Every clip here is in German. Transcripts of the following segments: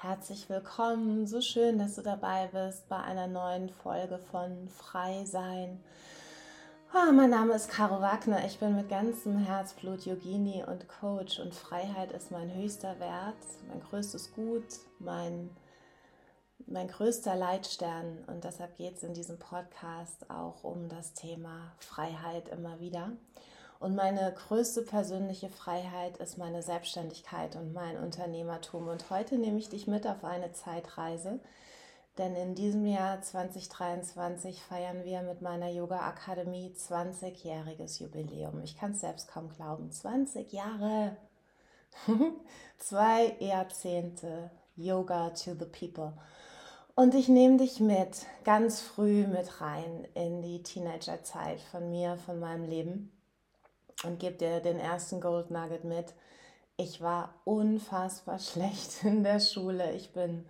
Herzlich willkommen, so schön, dass du dabei bist bei einer neuen Folge von Frei Sein. Oh, mein Name ist Caro Wagner, ich bin mit ganzem Herzblut Yogini und Coach und Freiheit ist mein höchster Wert, mein größtes Gut, mein, mein größter Leitstern und deshalb geht es in diesem Podcast auch um das Thema Freiheit immer wieder. Und meine größte persönliche Freiheit ist meine Selbstständigkeit und mein Unternehmertum. Und heute nehme ich dich mit auf eine Zeitreise, denn in diesem Jahr 2023 feiern wir mit meiner Yoga Akademie 20-jähriges Jubiläum. Ich kann es selbst kaum glauben. 20 Jahre. Zwei Jahrzehnte Yoga to the People. Und ich nehme dich mit, ganz früh mit rein in die Teenagerzeit von mir, von meinem Leben und gebe dir den ersten Gold Nugget mit. Ich war unfassbar schlecht in der Schule. Ich bin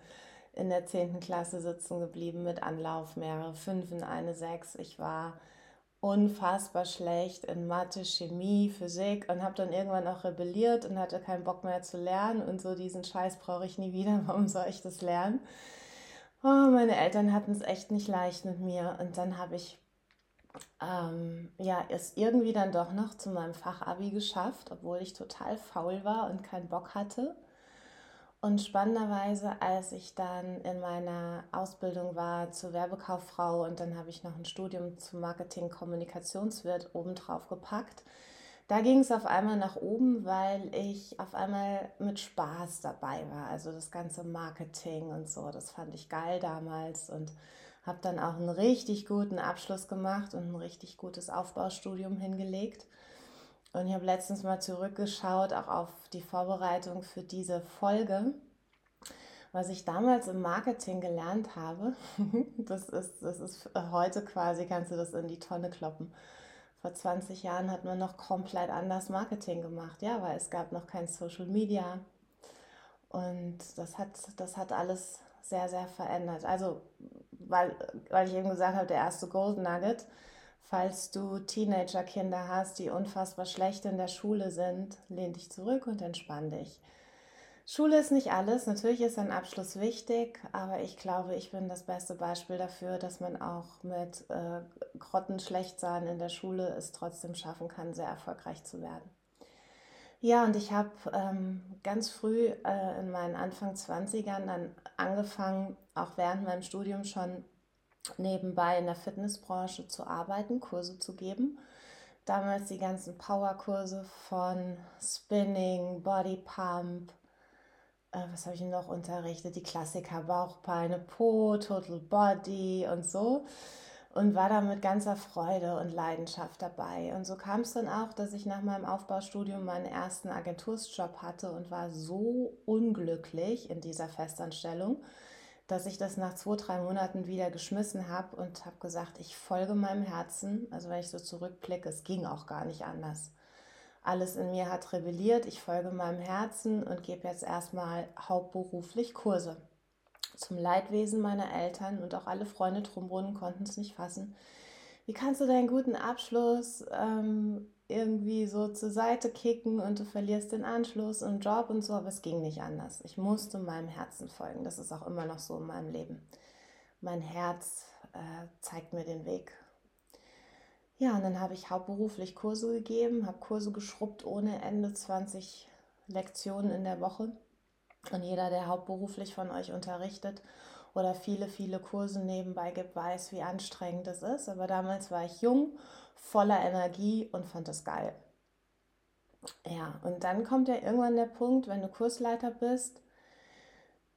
in der 10. Klasse sitzen geblieben mit Anlauf, mehrere Fünfen, eine Sechs. Ich war unfassbar schlecht in Mathe, Chemie, Physik und habe dann irgendwann auch rebelliert und hatte keinen Bock mehr zu lernen und so diesen Scheiß brauche ich nie wieder, warum soll ich das lernen? Oh, meine Eltern hatten es echt nicht leicht mit mir und dann habe ich ähm, ja, es irgendwie dann doch noch zu meinem Fachabi geschafft, obwohl ich total faul war und keinen Bock hatte. Und spannenderweise, als ich dann in meiner Ausbildung war zur Werbekauffrau und dann habe ich noch ein Studium zum Marketing-Kommunikationswirt obendrauf gepackt, da ging es auf einmal nach oben, weil ich auf einmal mit Spaß dabei war. Also das ganze Marketing und so, das fand ich geil damals und habe dann auch einen richtig guten Abschluss gemacht und ein richtig gutes Aufbaustudium hingelegt. Und ich habe letztens mal zurückgeschaut, auch auf die Vorbereitung für diese Folge, was ich damals im Marketing gelernt habe. Das ist, das ist heute quasi, kannst du das in die Tonne kloppen. Vor 20 Jahren hat man noch komplett anders Marketing gemacht, ja, weil es gab noch kein Social Media. Und das hat, das hat alles sehr, sehr verändert. Also, weil, weil ich eben gesagt habe, der erste Gold Nugget, falls du Teenager-Kinder hast, die unfassbar schlecht in der Schule sind, lehn dich zurück und entspann dich. Schule ist nicht alles, natürlich ist ein Abschluss wichtig, aber ich glaube, ich bin das beste Beispiel dafür, dass man auch mit äh, Grottenschlechtsein in der Schule es trotzdem schaffen kann, sehr erfolgreich zu werden. Ja, und ich habe ähm, ganz früh äh, in meinen Anfang 20ern dann angefangen, auch während meinem Studium schon nebenbei in der Fitnessbranche zu arbeiten, Kurse zu geben. Damals die ganzen Powerkurse von Spinning, Body Pump, äh, was habe ich noch unterrichtet? Die Klassiker Bauchbeine, Po, Total Body und so und war da mit ganzer Freude und Leidenschaft dabei. Und so kam es dann auch, dass ich nach meinem Aufbaustudium meinen ersten Agentursjob hatte und war so unglücklich in dieser Festanstellung, dass ich das nach zwei, drei Monaten wieder geschmissen habe und habe gesagt, ich folge meinem Herzen. Also wenn ich so zurückblicke, es ging auch gar nicht anders. Alles in mir hat rebelliert, ich folge meinem Herzen und gebe jetzt erstmal hauptberuflich Kurse zum Leidwesen meiner Eltern und auch alle Freunde drumherum konnten es nicht fassen. Wie kannst du deinen guten Abschluss ähm, irgendwie so zur Seite kicken und du verlierst den Anschluss und Job und so, aber es ging nicht anders. Ich musste meinem Herzen folgen. Das ist auch immer noch so in meinem Leben. Mein Herz äh, zeigt mir den Weg. Ja, und dann habe ich hauptberuflich Kurse gegeben, habe Kurse geschrubbt ohne Ende, 20 Lektionen in der Woche. Und jeder, der hauptberuflich von euch unterrichtet oder viele, viele Kurse nebenbei gibt, weiß, wie anstrengend es ist. Aber damals war ich jung, voller Energie und fand es geil. Ja, und dann kommt ja irgendwann der Punkt, wenn du Kursleiter bist,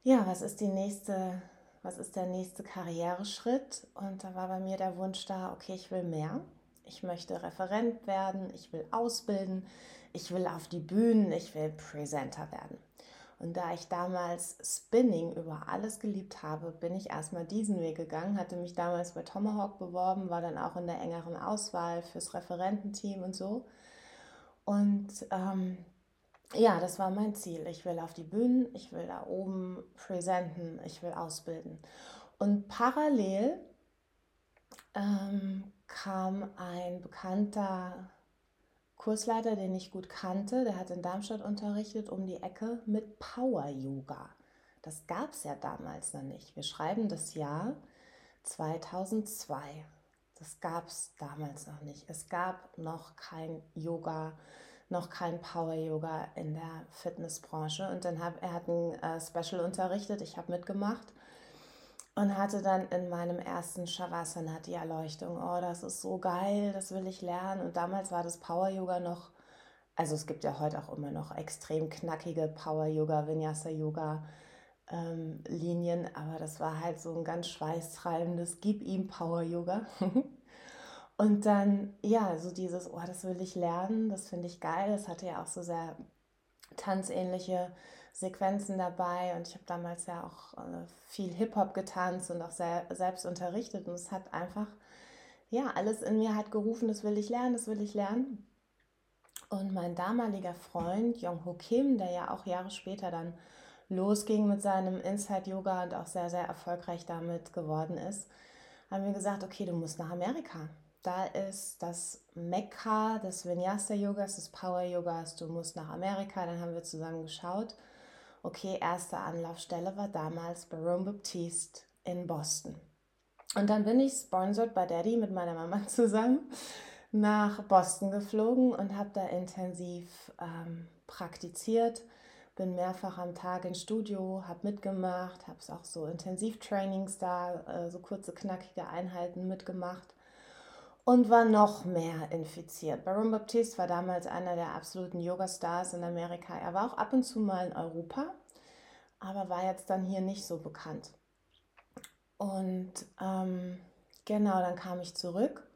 ja, was ist die nächste, was ist der nächste Karriereschritt? Und da war bei mir der Wunsch da, okay, ich will mehr. Ich möchte Referent werden, ich will ausbilden, ich will auf die Bühnen, ich will Presenter werden. Und da ich damals Spinning über alles geliebt habe, bin ich erstmal diesen Weg gegangen, hatte mich damals bei Tomahawk beworben, war dann auch in der engeren Auswahl fürs Referententeam und so. Und ähm, ja, das war mein Ziel. Ich will auf die Bühnen, ich will da oben präsenten, ich will ausbilden. Und parallel ähm, kam ein bekannter Kursleiter, den ich gut kannte, der hat in Darmstadt unterrichtet, um die Ecke mit Power Yoga. Das gab es ja damals noch nicht. Wir schreiben das Jahr 2002. Das gab es damals noch nicht. Es gab noch kein Yoga, noch kein Power Yoga in der Fitnessbranche. Und dann hat er hat ein äh, Special unterrichtet. Ich habe mitgemacht und hatte dann in meinem ersten Shavasana die Erleuchtung. Oh, das ist so geil, das will ich lernen. Und damals war das Power Yoga noch also es gibt ja heute auch immer noch extrem knackige Power-Yoga, Vinyasa-Yoga. Ähm, Linien, aber das war halt so ein ganz schweißtreibendes Gib ihm Power Yoga. Und dann, ja, so dieses, oh, das will ich lernen, das finde ich geil. Das hatte ja auch so sehr tanzähnliche Sequenzen dabei und ich habe damals ja auch äh, viel Hip-Hop getanzt und auch sehr, selbst unterrichtet und es hat einfach, ja, alles in mir hat gerufen, das will ich lernen, das will ich lernen. Und mein damaliger Freund Jong Ho Kim, der ja auch Jahre später dann losging mit seinem Inside Yoga und auch sehr, sehr erfolgreich damit geworden ist, haben wir gesagt, okay, du musst nach Amerika. Da ist das Mekka des Vinyasa Yogas, des Power Yogas. Du musst nach Amerika. Dann haben wir zusammen geschaut. Okay, erste Anlaufstelle war damals Baron Baptiste in Boston. Und dann bin ich sponsored bei Daddy mit meiner Mama zusammen nach Boston geflogen und habe da intensiv ähm, praktiziert. Bin mehrfach am Tag ins Studio, habe mitgemacht, habe es auch so Intensivtrainings da, äh, so kurze, knackige Einheiten mitgemacht und war noch mehr infiziert. Baron Baptiste war damals einer der absoluten Yoga-Stars in Amerika. Er war auch ab und zu mal in Europa, aber war jetzt dann hier nicht so bekannt. Und ähm, genau, dann kam ich zurück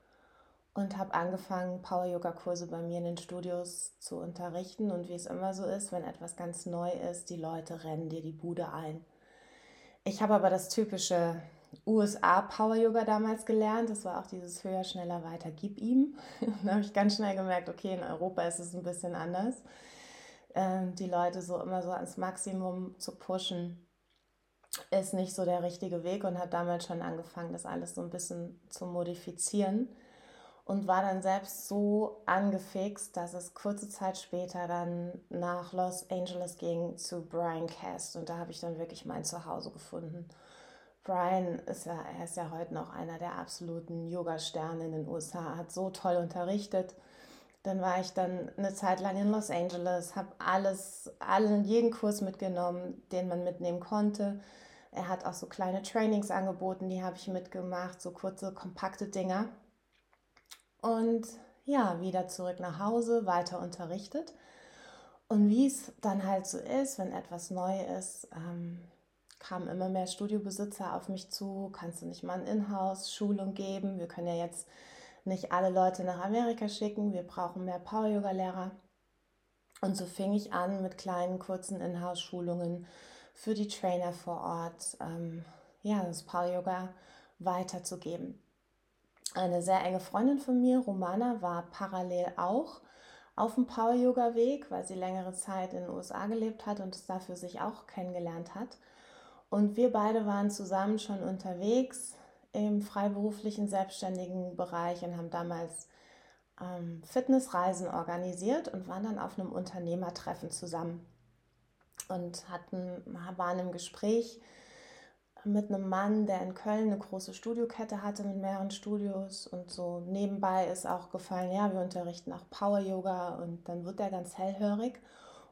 und habe angefangen, Power-Yoga-Kurse bei mir in den Studios zu unterrichten. Und wie es immer so ist, wenn etwas ganz neu ist, die Leute rennen dir die Bude ein. Ich habe aber das typische USA Power Yoga damals gelernt. Das war auch dieses höher, schneller, weiter, gib ihm. da habe ich ganz schnell gemerkt, okay, in Europa ist es ein bisschen anders. Ähm, die Leute so immer so ans Maximum zu pushen, ist nicht so der richtige Weg und habe damals schon angefangen, das alles so ein bisschen zu modifizieren und war dann selbst so angefixt, dass es kurze Zeit später dann nach Los Angeles ging zu Brian Cast und da habe ich dann wirklich mein Zuhause gefunden. Brian ist ja, er ist ja heute noch einer der absoluten Yoga-Sterne in den USA, hat so toll unterrichtet. Dann war ich dann eine Zeit lang in Los Angeles, habe alles, allen, jeden Kurs mitgenommen, den man mitnehmen konnte. Er hat auch so kleine Trainings angeboten, die habe ich mitgemacht, so kurze, kompakte Dinger. Und ja, wieder zurück nach Hause, weiter unterrichtet. Und wie es dann halt so ist, wenn etwas neu ist, ähm, kamen immer mehr Studiobesitzer auf mich zu, kannst du nicht mal eine Inhouse-Schulung geben? Wir können ja jetzt nicht alle Leute nach Amerika schicken, wir brauchen mehr Power-Yoga-Lehrer. Und so fing ich an mit kleinen, kurzen Inhouse-Schulungen für die Trainer vor Ort, ähm, ja, das Power-Yoga weiterzugeben. Eine sehr enge Freundin von mir, Romana, war parallel auch auf dem Power-Yoga-Weg, weil sie längere Zeit in den USA gelebt hat und es dafür sich auch kennengelernt hat. Und wir beide waren zusammen schon unterwegs im freiberuflichen, selbstständigen Bereich und haben damals ähm, Fitnessreisen organisiert und waren dann auf einem Unternehmertreffen zusammen und hatten, waren im Gespräch mit einem Mann, der in Köln eine große Studiokette hatte mit mehreren Studios und so nebenbei ist auch gefallen, ja, wir unterrichten auch Power Yoga und dann wird er ganz hellhörig,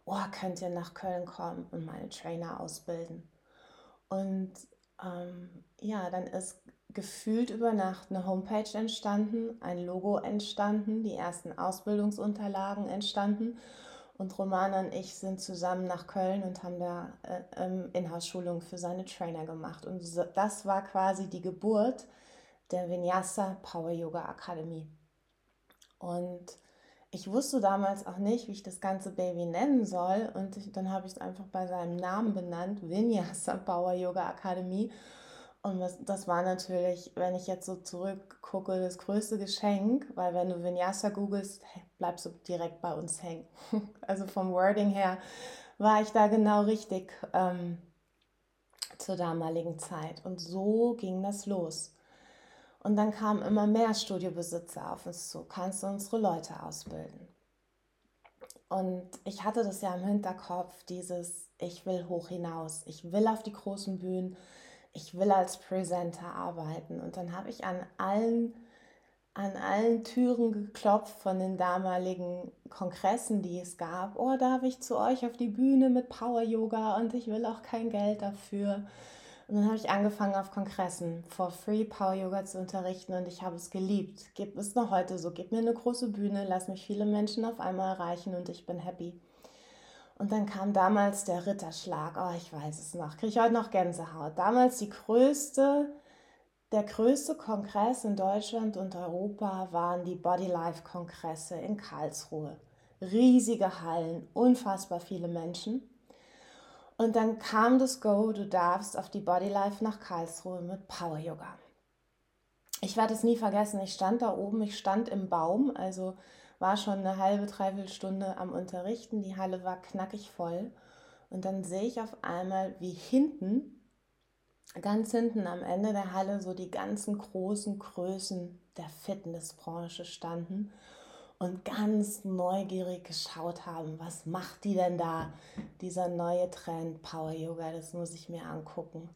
oh, könnt ihr nach Köln kommen und meine Trainer ausbilden. Und ähm, ja, dann ist gefühlt über Nacht eine Homepage entstanden, ein Logo entstanden, die ersten Ausbildungsunterlagen entstanden und Romana und ich sind zusammen nach Köln und haben da äh, ähm, Inhouse-Schulung für seine Trainer gemacht. Und so, das war quasi die Geburt der Vinyasa Power Yoga Akademie. Und ich wusste damals auch nicht, wie ich das ganze Baby nennen soll. Und dann habe ich es einfach bei seinem Namen benannt, Vinyasa Power Yoga Akademie. Und das, das war natürlich, wenn ich jetzt so zurückgucke, das größte Geschenk, weil wenn du Vinyasa googelst, bleibst du direkt bei uns hängen. Also vom Wording her war ich da genau richtig ähm, zur damaligen Zeit. Und so ging das los. Und dann kamen immer mehr Studiobesitzer auf uns zu. Kannst du unsere Leute ausbilden? und ich hatte das ja im Hinterkopf, dieses, ich will hoch hinaus, ich will auf die großen Bühnen, ich will als Presenter arbeiten. Und dann habe ich an allen, an allen Türen geklopft von den damaligen Kongressen, die es gab. Oh, darf ich zu euch auf die Bühne mit Power Yoga und ich will auch kein Geld dafür. Und dann habe ich angefangen auf Kongressen for free Power Yoga zu unterrichten und ich habe es geliebt. Gibt es noch heute so, gib mir eine große Bühne, lass mich viele Menschen auf einmal erreichen und ich bin happy. Und dann kam damals der Ritterschlag. Oh, ich weiß es noch. Kriege ich heute noch Gänsehaut. Damals die größte, der größte Kongress in Deutschland und Europa waren die Body Life Kongresse in Karlsruhe. Riesige Hallen, unfassbar viele Menschen. Und dann kam das Go, du darfst auf die Bodylife nach Karlsruhe mit Power Yoga. Ich werde es nie vergessen, ich stand da oben, ich stand im Baum, also war schon eine halbe, dreiviertel Stunde am Unterrichten, die Halle war knackig voll. Und dann sehe ich auf einmal, wie hinten, ganz hinten am Ende der Halle, so die ganzen großen Größen der Fitnessbranche standen und ganz neugierig geschaut haben, was macht die denn da, dieser neue Trend Power Yoga, das muss ich mir angucken.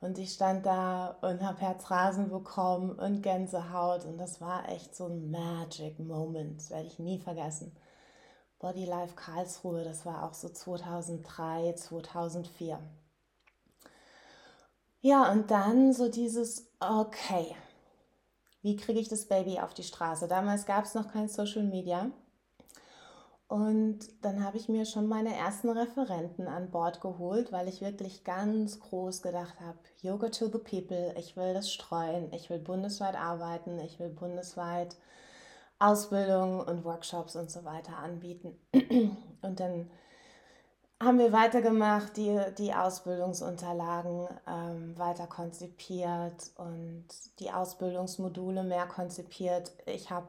Und ich stand da und habe Herzrasen bekommen und Gänsehaut und das war echt so ein Magic Moment, werde ich nie vergessen. Body Life Karlsruhe, das war auch so 2003, 2004. Ja, und dann so dieses, okay, wie kriege ich das Baby auf die Straße? Damals gab es noch kein Social Media. Und dann habe ich mir schon meine ersten Referenten an Bord geholt, weil ich wirklich ganz groß gedacht habe, Yoga to the People, ich will das streuen, ich will bundesweit arbeiten, ich will bundesweit Ausbildungen und Workshops und so weiter anbieten. Und dann haben wir weitergemacht, die, die Ausbildungsunterlagen ähm, weiter konzipiert und die Ausbildungsmodule mehr konzipiert. Ich habe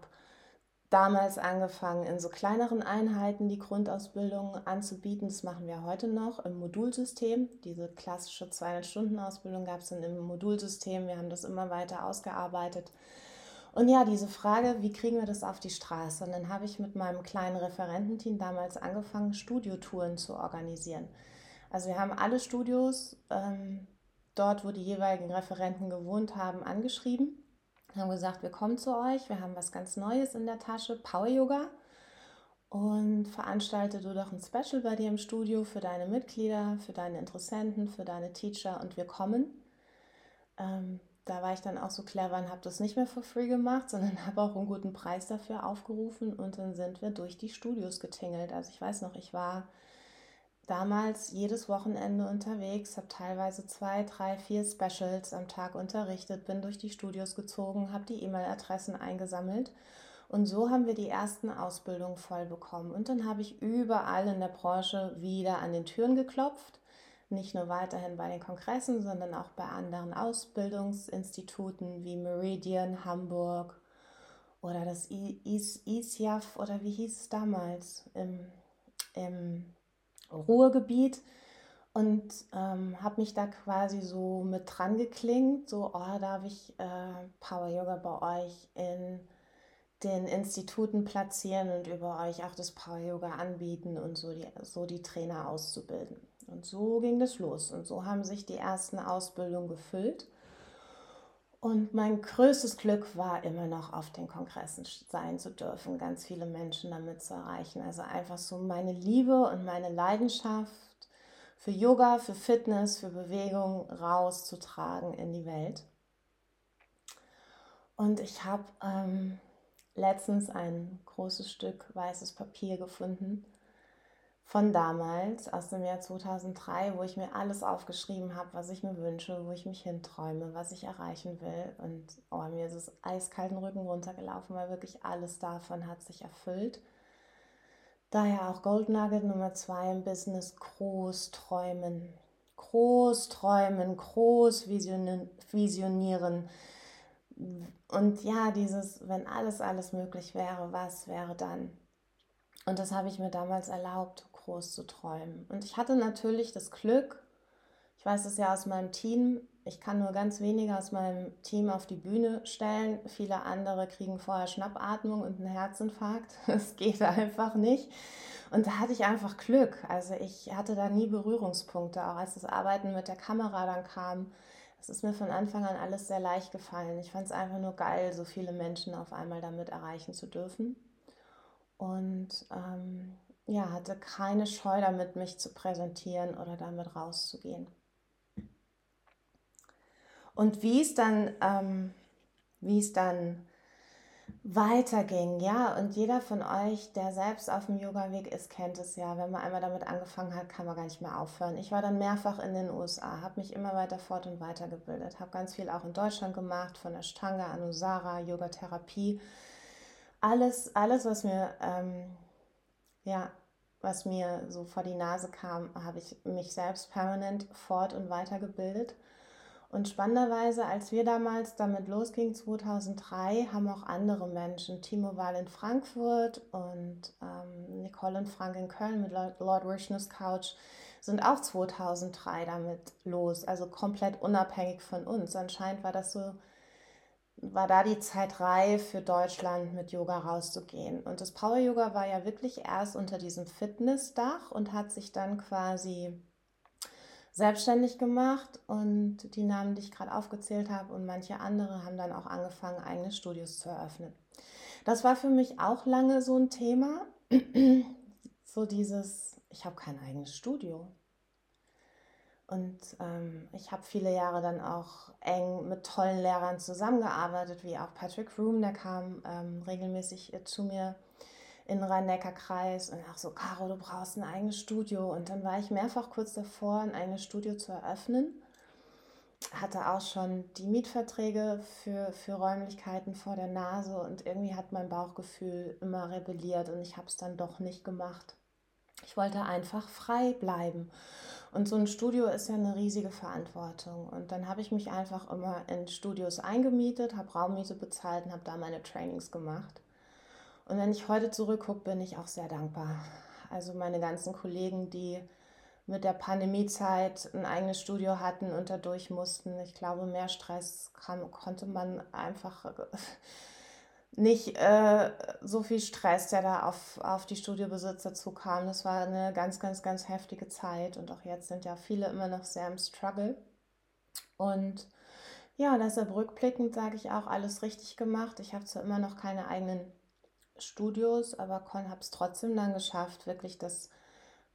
damals angefangen, in so kleineren Einheiten die Grundausbildung anzubieten. Das machen wir heute noch im Modulsystem. Diese klassische 200-Stunden-Ausbildung gab es dann im Modulsystem. Wir haben das immer weiter ausgearbeitet. Und ja, diese Frage, wie kriegen wir das auf die Straße? Und dann habe ich mit meinem kleinen Referententeam damals angefangen, Studiotouren zu organisieren. Also wir haben alle Studios ähm, dort, wo die jeweiligen Referenten gewohnt haben, angeschrieben, haben gesagt, wir kommen zu euch, wir haben was ganz Neues in der Tasche, Power Yoga. Und veranstalte du doch ein Special bei dir im Studio für deine Mitglieder, für deine Interessenten, für deine Teacher und wir kommen. Ähm, da war ich dann auch so clever und habe das nicht mehr for free gemacht, sondern habe auch einen guten Preis dafür aufgerufen und dann sind wir durch die Studios getingelt. Also ich weiß noch, ich war damals jedes Wochenende unterwegs, habe teilweise zwei, drei, vier Specials am Tag unterrichtet, bin durch die Studios gezogen, habe die E-Mail-Adressen eingesammelt und so haben wir die ersten Ausbildungen voll bekommen. Und dann habe ich überall in der Branche wieder an den Türen geklopft nicht nur weiterhin bei den Kongressen, sondern auch bei anderen Ausbildungsinstituten wie Meridian Hamburg oder das ISIAF oder wie hieß es damals im, im Ruhrgebiet und ähm, habe mich da quasi so mit dran geklingt, so, oh, darf ich äh, Power Yoga bei euch in den Instituten platzieren und über euch auch das Power Yoga anbieten und so die, so die Trainer auszubilden. Und so ging das los. Und so haben sich die ersten Ausbildungen gefüllt. Und mein größtes Glück war immer noch auf den Kongressen sein zu dürfen, ganz viele Menschen damit zu erreichen. Also einfach so meine Liebe und meine Leidenschaft für Yoga, für Fitness, für Bewegung rauszutragen in die Welt. Und ich habe ähm, letztens ein großes Stück weißes Papier gefunden von damals, aus dem Jahr 2003, wo ich mir alles aufgeschrieben habe, was ich mir wünsche, wo ich mich hinträume, was ich erreichen will. Und oh, mir ist es eiskalten Rücken runtergelaufen, weil wirklich alles davon hat sich erfüllt. Daher auch Gold Nugget Nummer zwei im Business, groß träumen. Groß träumen, groß visionieren. Und ja, dieses, wenn alles, alles möglich wäre, was wäre dann? Und das habe ich mir damals erlaubt, groß zu träumen. Und ich hatte natürlich das Glück, Ich weiß es ja aus meinem Team. Ich kann nur ganz wenige aus meinem Team auf die Bühne stellen. Viele andere kriegen vorher Schnappatmung und einen Herzinfarkt. Es geht einfach nicht. Und da hatte ich einfach Glück. Also ich hatte da nie Berührungspunkte, auch als das Arbeiten mit der Kamera dann kam. Es ist mir von Anfang an alles sehr leicht gefallen. Ich fand es einfach nur geil, so viele Menschen auf einmal damit erreichen zu dürfen. Und ähm, ja, hatte keine Scheu damit, mich zu präsentieren oder damit rauszugehen. Und wie es dann, ähm, wie es dann weiterging. Ja, und jeder von euch, der selbst auf dem Yoga-Weg ist, kennt es ja. Wenn man einmal damit angefangen hat, kann man gar nicht mehr aufhören. Ich war dann mehrfach in den USA, habe mich immer weiter fort und weiter gebildet, habe ganz viel auch in Deutschland gemacht, von Ashtanga, Anusara, Yoga-Therapie. Alles, alles, was mir, ähm, ja, was mir so vor die Nase kam, habe ich mich selbst permanent fort und weiter gebildet. Und spannenderweise, als wir damals damit losgingen, 2003, haben auch andere Menschen, Timo Wahl in Frankfurt und ähm, Nicole und Frank in Köln mit Lord Vishnu's Couch, sind auch 2003 damit los, also komplett unabhängig von uns. Anscheinend war das so, war da die Zeit reif für Deutschland mit Yoga rauszugehen. Und das Power Yoga war ja wirklich erst unter diesem Fitnessdach und hat sich dann quasi selbstständig gemacht und die Namen, die ich gerade aufgezählt habe und manche andere haben dann auch angefangen, eigene Studios zu eröffnen. Das war für mich auch lange so ein Thema. so dieses, ich habe kein eigenes Studio. Und ähm, ich habe viele Jahre dann auch eng mit tollen Lehrern zusammengearbeitet, wie auch Patrick Room, der kam ähm, regelmäßig äh, zu mir in Rhein-Neckar-Kreis und auch so, Caro, du brauchst ein eigenes Studio. Und dann war ich mehrfach kurz davor, ein eigenes Studio zu eröffnen. Hatte auch schon die Mietverträge für, für Räumlichkeiten vor der Nase und irgendwie hat mein Bauchgefühl immer rebelliert und ich habe es dann doch nicht gemacht. Ich wollte einfach frei bleiben. Und so ein Studio ist ja eine riesige Verantwortung. Und dann habe ich mich einfach immer in Studios eingemietet, habe Raummiete bezahlt und habe da meine Trainings gemacht. Und wenn ich heute zurückgucke, bin ich auch sehr dankbar. Also meine ganzen Kollegen, die mit der Pandemiezeit ein eigenes Studio hatten und dadurch mussten. Ich glaube, mehr Stress kann, konnte man einfach nicht äh, so viel Stress, der da auf, auf die Studiobesitzer zukam. Das war eine ganz, ganz, ganz heftige Zeit und auch jetzt sind ja viele immer noch sehr im Struggle. Und ja, deshalb rückblickend sage ich auch, alles richtig gemacht. Ich habe zwar immer noch keine eigenen Studios, aber habe es trotzdem dann geschafft, wirklich das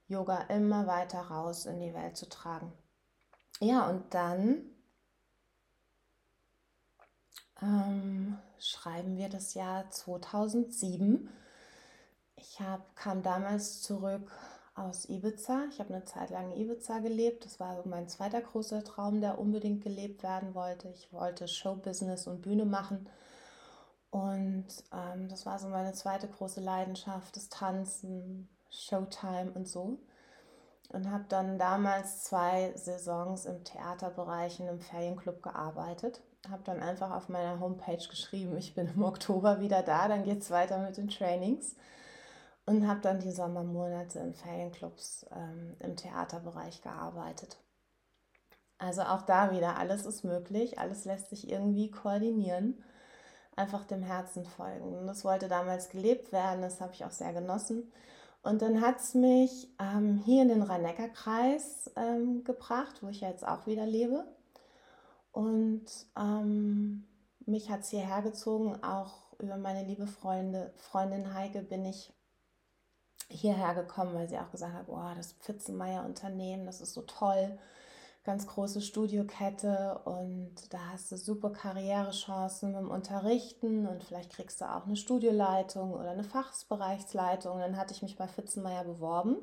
Yoga immer weiter raus in die Welt zu tragen. Ja, und dann ähm, schreiben wir das Jahr 2007. Ich hab, kam damals zurück aus Ibiza. Ich habe eine Zeit lang in Ibiza gelebt. Das war mein zweiter großer Traum, der unbedingt gelebt werden wollte. Ich wollte Showbusiness und Bühne machen und ähm, das war so meine zweite große Leidenschaft, das Tanzen, Showtime und so. Und habe dann damals zwei Saisons im Theaterbereich in einem Ferienclub gearbeitet. Habe dann einfach auf meiner Homepage geschrieben, ich bin im Oktober wieder da, dann geht es weiter mit den Trainings. Und habe dann die Sommermonate in Ferienclubs ähm, im Theaterbereich gearbeitet. Also auch da wieder, alles ist möglich, alles lässt sich irgendwie koordinieren einfach dem Herzen folgen. Und das wollte damals gelebt werden, das habe ich auch sehr genossen. Und dann hat es mich ähm, hier in den Rhein-Neckar-Kreis ähm, gebracht, wo ich jetzt auch wieder lebe. Und ähm, mich hat es hierher gezogen, auch über meine liebe Freunde, Freundin Heike bin ich hierher gekommen, weil sie auch gesagt hat, boah, das Pfitzenmeier-Unternehmen, das ist so toll. Ganz große Studiokette und da hast du super Karrierechancen dem Unterrichten und vielleicht kriegst du auch eine Studioleitung oder eine Fachbereichsleitung. Dann hatte ich mich bei Fitzenmeier beworben,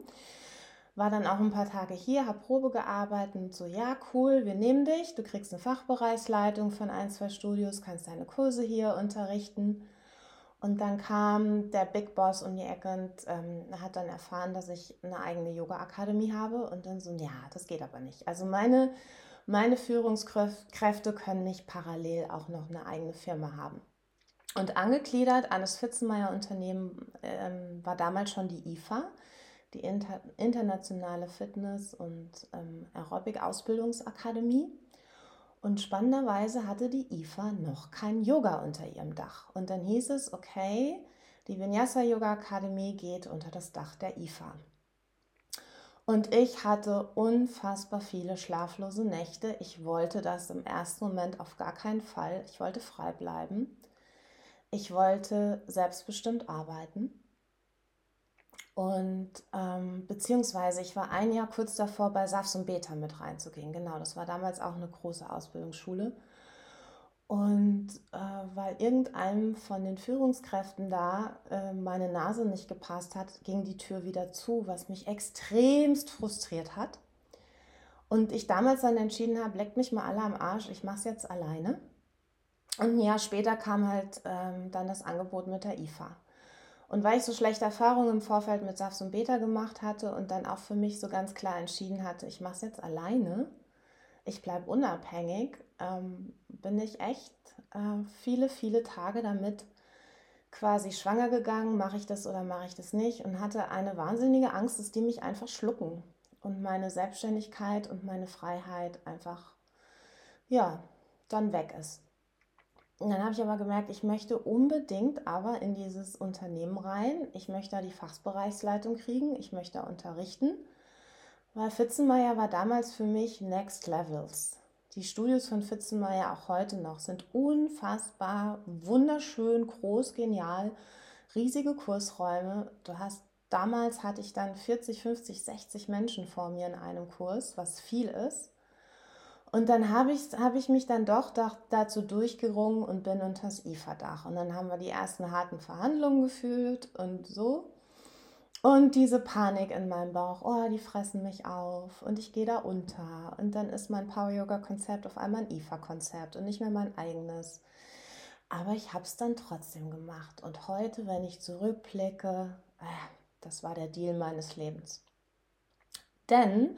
war dann auch ein paar Tage hier, habe Probe gearbeitet und so, ja, cool, wir nehmen dich, du kriegst eine Fachbereichsleitung von ein, zwei Studios, kannst deine Kurse hier unterrichten. Und dann kam der Big Boss um die Ecke und ähm, hat dann erfahren, dass ich eine eigene Yoga-Akademie habe. Und dann so, ja, das geht aber nicht. Also meine, meine Führungskräfte können nicht parallel auch noch eine eigene Firma haben. Und angegliedert an das Fitzenmeier-Unternehmen ähm, war damals schon die IFA, die Inter internationale Fitness- und ähm, Aerobic-Ausbildungsakademie. Und spannenderweise hatte die IFA noch kein Yoga unter ihrem Dach. Und dann hieß es, okay, die Vinyasa Yoga Akademie geht unter das Dach der IFA. Und ich hatte unfassbar viele schlaflose Nächte. Ich wollte das im ersten Moment auf gar keinen Fall. Ich wollte frei bleiben. Ich wollte selbstbestimmt arbeiten. Und ähm, beziehungsweise ich war ein Jahr kurz davor, bei SAFs und Beta mit reinzugehen. Genau, das war damals auch eine große Ausbildungsschule. Und äh, weil irgendeinem von den Führungskräften da äh, meine Nase nicht gepasst hat, ging die Tür wieder zu, was mich extremst frustriert hat. Und ich damals dann entschieden habe, leckt mich mal alle am Arsch, ich mache es jetzt alleine. Und ein Jahr später kam halt ähm, dann das Angebot mit der IFA. Und weil ich so schlechte Erfahrungen im Vorfeld mit Safs und Beta gemacht hatte und dann auch für mich so ganz klar entschieden hatte, ich mache es jetzt alleine, ich bleibe unabhängig, ähm, bin ich echt äh, viele, viele Tage damit quasi schwanger gegangen, mache ich das oder mache ich das nicht und hatte eine wahnsinnige Angst, dass die mich einfach schlucken und meine Selbstständigkeit und meine Freiheit einfach, ja, dann weg ist. Dann habe ich aber gemerkt, ich möchte unbedingt aber in dieses Unternehmen rein. Ich möchte da die Fachbereichsleitung kriegen, ich möchte da unterrichten. Weil Fitzenmeier war damals für mich Next Levels. Die Studios von Fitzenmeier auch heute noch sind unfassbar wunderschön, groß, genial, riesige Kursräume. Du hast damals hatte ich dann 40, 50, 60 Menschen vor mir in einem Kurs, was viel ist. Und dann habe ich, hab ich mich dann doch dazu durchgerungen und bin unter das IFA-Dach. Und dann haben wir die ersten harten Verhandlungen geführt und so. Und diese Panik in meinem Bauch, oh, die fressen mich auf und ich gehe da unter. Und dann ist mein Power-Yoga-Konzept auf einmal ein IFA-Konzept und nicht mehr mein eigenes. Aber ich habe es dann trotzdem gemacht. Und heute, wenn ich zurückblicke, äh, das war der Deal meines Lebens. Denn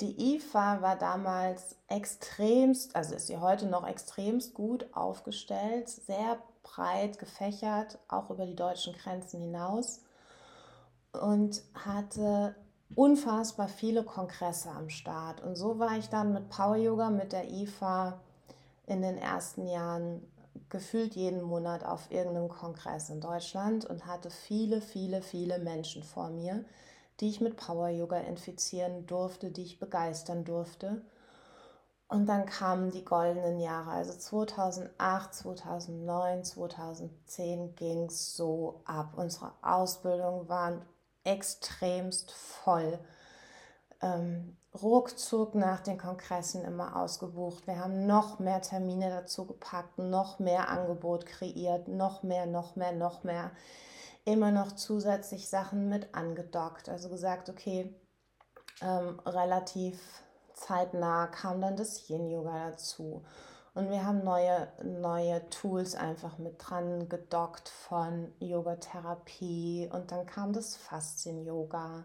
die IFA war damals extremst, also ist sie heute noch extremst gut aufgestellt, sehr breit gefächert, auch über die deutschen Grenzen hinaus und hatte unfassbar viele Kongresse am Start. Und so war ich dann mit Power Yoga, mit der IFA in den ersten Jahren gefühlt jeden Monat auf irgendeinem Kongress in Deutschland und hatte viele, viele, viele Menschen vor mir, die ich mit Power Yoga infizieren durfte, die ich begeistern durfte. Und dann kamen die goldenen Jahre, also 2008, 2009, 2010 ging es so ab. Unsere Ausbildung waren extremst voll. Ähm, ruckzuck nach den Kongressen immer ausgebucht. Wir haben noch mehr Termine dazu gepackt, noch mehr Angebot kreiert, noch mehr, noch mehr, noch mehr. Immer noch zusätzlich Sachen mit angedockt. Also gesagt, okay, ähm, relativ zeitnah kam dann das Yin-Yoga dazu. Und wir haben neue, neue Tools einfach mit dran gedockt von Yoga-Therapie und dann kam das Faszien-Yoga.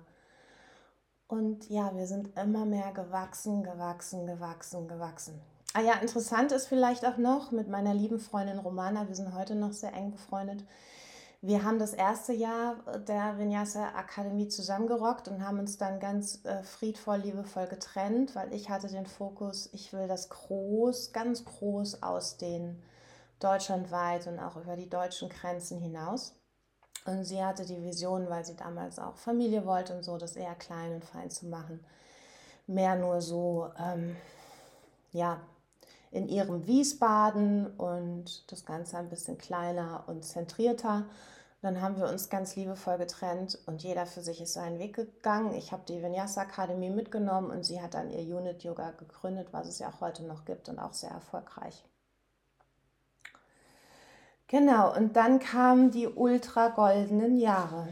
Und ja, wir sind immer mehr gewachsen, gewachsen, gewachsen, gewachsen. Ah ja, interessant ist vielleicht auch noch mit meiner lieben Freundin Romana, wir sind heute noch sehr eng befreundet. Wir haben das erste Jahr der Vinyasa Akademie zusammengerockt und haben uns dann ganz äh, friedvoll, liebevoll getrennt, weil ich hatte den Fokus, ich will das groß, ganz groß ausdehnen, deutschlandweit und auch über die deutschen Grenzen hinaus. Und sie hatte die Vision, weil sie damals auch Familie wollte und so, das eher klein und fein zu machen. Mehr nur so, ähm, ja, in ihrem Wiesbaden und das Ganze ein bisschen kleiner und zentrierter. Dann haben wir uns ganz liebevoll getrennt und jeder für sich ist seinen Weg gegangen. Ich habe die Vinyasa Akademie mitgenommen und sie hat dann ihr Unit Yoga gegründet, was es ja auch heute noch gibt und auch sehr erfolgreich. Genau, und dann kamen die ultra goldenen Jahre.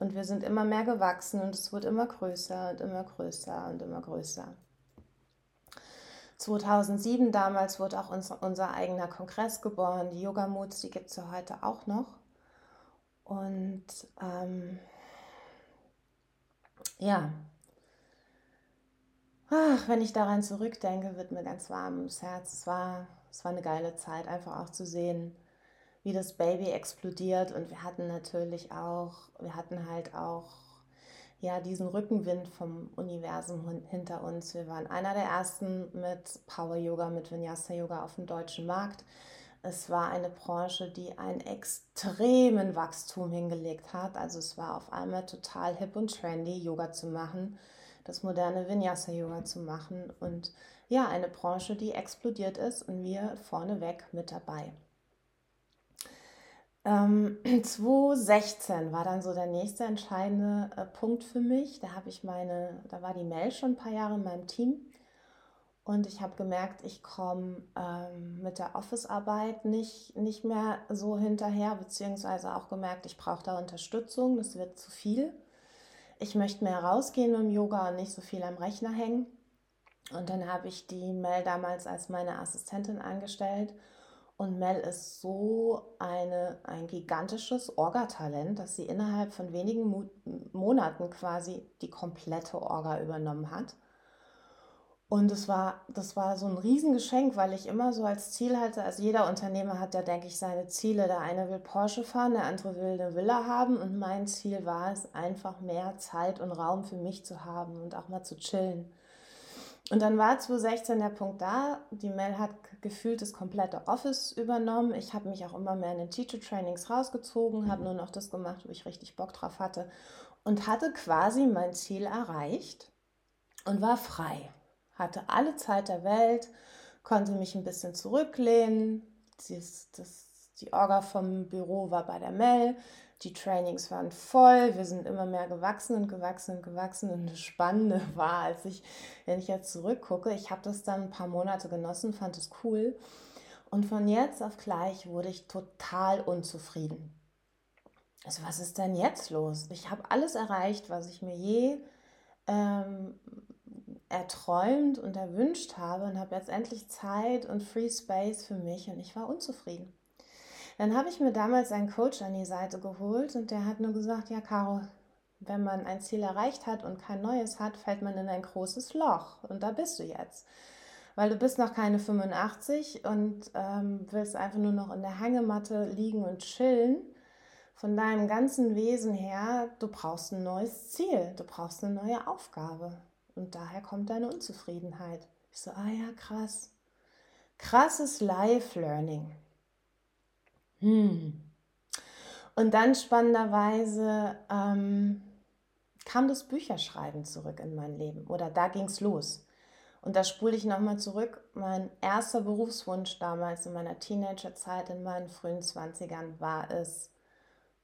Und wir sind immer mehr gewachsen und es wird immer größer und immer größer und immer größer. 2007 damals wurde auch unser, unser eigener Kongress geboren. Die Yoga Moods, die gibt es ja heute auch noch. Und ähm, ja, Ach, wenn ich daran zurückdenke, wird mir ganz warm ums Herz. Es war, es war eine geile Zeit, einfach auch zu sehen, wie das Baby explodiert. Und wir hatten natürlich auch, wir hatten halt auch ja diesen Rückenwind vom Universum hinter uns. Wir waren einer der ersten mit Power Yoga, mit Vinyasa Yoga auf dem deutschen Markt. Es war eine Branche, die einen extremen Wachstum hingelegt hat. Also es war auf einmal total hip und trendy, Yoga zu machen, das moderne Vinyasa Yoga zu machen und ja, eine Branche, die explodiert ist und wir vorneweg mit dabei. Ähm, 2016 war dann so der nächste entscheidende äh, Punkt für mich. Da habe ich meine, da war die Mel schon ein paar Jahre in meinem Team und ich habe gemerkt, ich komme ähm, mit der Office-Arbeit nicht, nicht mehr so hinterher, beziehungsweise auch gemerkt, ich brauche da Unterstützung, das wird zu viel. Ich möchte mehr rausgehen im Yoga und nicht so viel am Rechner hängen. Und dann habe ich die Mel damals als meine Assistentin angestellt und Mel ist so eine, ein gigantisches Orga-Talent, dass sie innerhalb von wenigen Mo Monaten quasi die komplette Orga übernommen hat. Und das war, das war so ein Riesengeschenk, weil ich immer so als Ziel hatte, also jeder Unternehmer hat ja, denke ich, seine Ziele. Der eine will Porsche fahren, der andere will eine Villa haben. Und mein Ziel war es, einfach mehr Zeit und Raum für mich zu haben und auch mal zu chillen. Und dann war 2016 der Punkt da, die Mel hat gefühlt das komplette Office übernommen. Ich habe mich auch immer mehr in den Teacher-Trainings rausgezogen, habe nur noch das gemacht, wo ich richtig Bock drauf hatte und hatte quasi mein Ziel erreicht und war frei. Hatte alle Zeit der Welt, konnte mich ein bisschen zurücklehnen. Das, das, die Orga vom Büro war bei der Mel. Die Trainings waren voll, wir sind immer mehr gewachsen und gewachsen und gewachsen. Und das Spannende war, als ich, wenn ich jetzt zurückgucke, ich habe das dann ein paar Monate genossen, fand es cool. Und von jetzt auf gleich wurde ich total unzufrieden. Also was ist denn jetzt los? Ich habe alles erreicht, was ich mir je ähm, erträumt und erwünscht habe und habe jetzt endlich Zeit und Free Space für mich und ich war unzufrieden. Dann habe ich mir damals einen Coach an die Seite geholt und der hat nur gesagt, ja, Caro, wenn man ein Ziel erreicht hat und kein neues hat, fällt man in ein großes Loch. Und da bist du jetzt. Weil du bist noch keine 85 und ähm, willst einfach nur noch in der Hängematte liegen und chillen. Von deinem ganzen Wesen her, du brauchst ein neues Ziel, du brauchst eine neue Aufgabe. Und daher kommt deine Unzufriedenheit. Ich so, ah ja, krass. Krasses Life Learning. Hm. Und dann spannenderweise ähm, kam das Bücherschreiben zurück in mein Leben oder da ging es los. Und da spule ich nochmal zurück. Mein erster Berufswunsch damals in meiner Teenagerzeit, in meinen frühen 20ern, war es,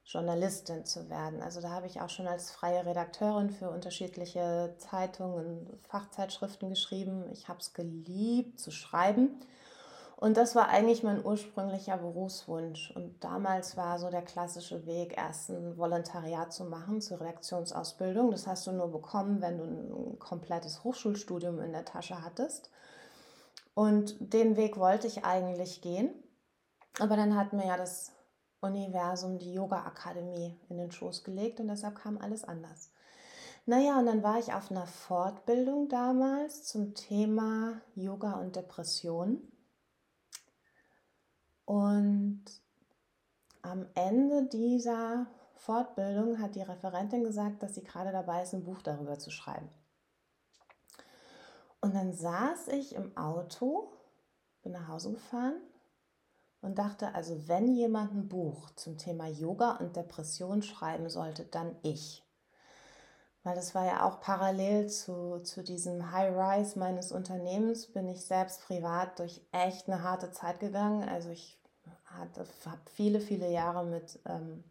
Journalistin zu werden. Also da habe ich auch schon als freie Redakteurin für unterschiedliche Zeitungen, Fachzeitschriften geschrieben. Ich habe es geliebt zu schreiben und das war eigentlich mein ursprünglicher Berufswunsch. Und damals war so der klassische Weg, erst ein Volontariat zu machen zur Redaktionsausbildung. Das hast du nur bekommen, wenn du ein komplettes Hochschulstudium in der Tasche hattest. Und den Weg wollte ich eigentlich gehen. Aber dann hat mir ja das Universum die Yoga-Akademie in den Schoß gelegt und deshalb kam alles anders. Naja, und dann war ich auf einer Fortbildung damals zum Thema Yoga und Depression. Und am Ende dieser Fortbildung hat die Referentin gesagt, dass sie gerade dabei ist, ein Buch darüber zu schreiben. Und dann saß ich im Auto, bin nach Hause gefahren und dachte, also wenn jemand ein Buch zum Thema Yoga und Depression schreiben sollte, dann ich. Weil das war ja auch parallel zu, zu diesem High-Rise meines Unternehmens, bin ich selbst privat durch echt eine harte Zeit gegangen. Also ich habe viele, viele Jahre mit ähm,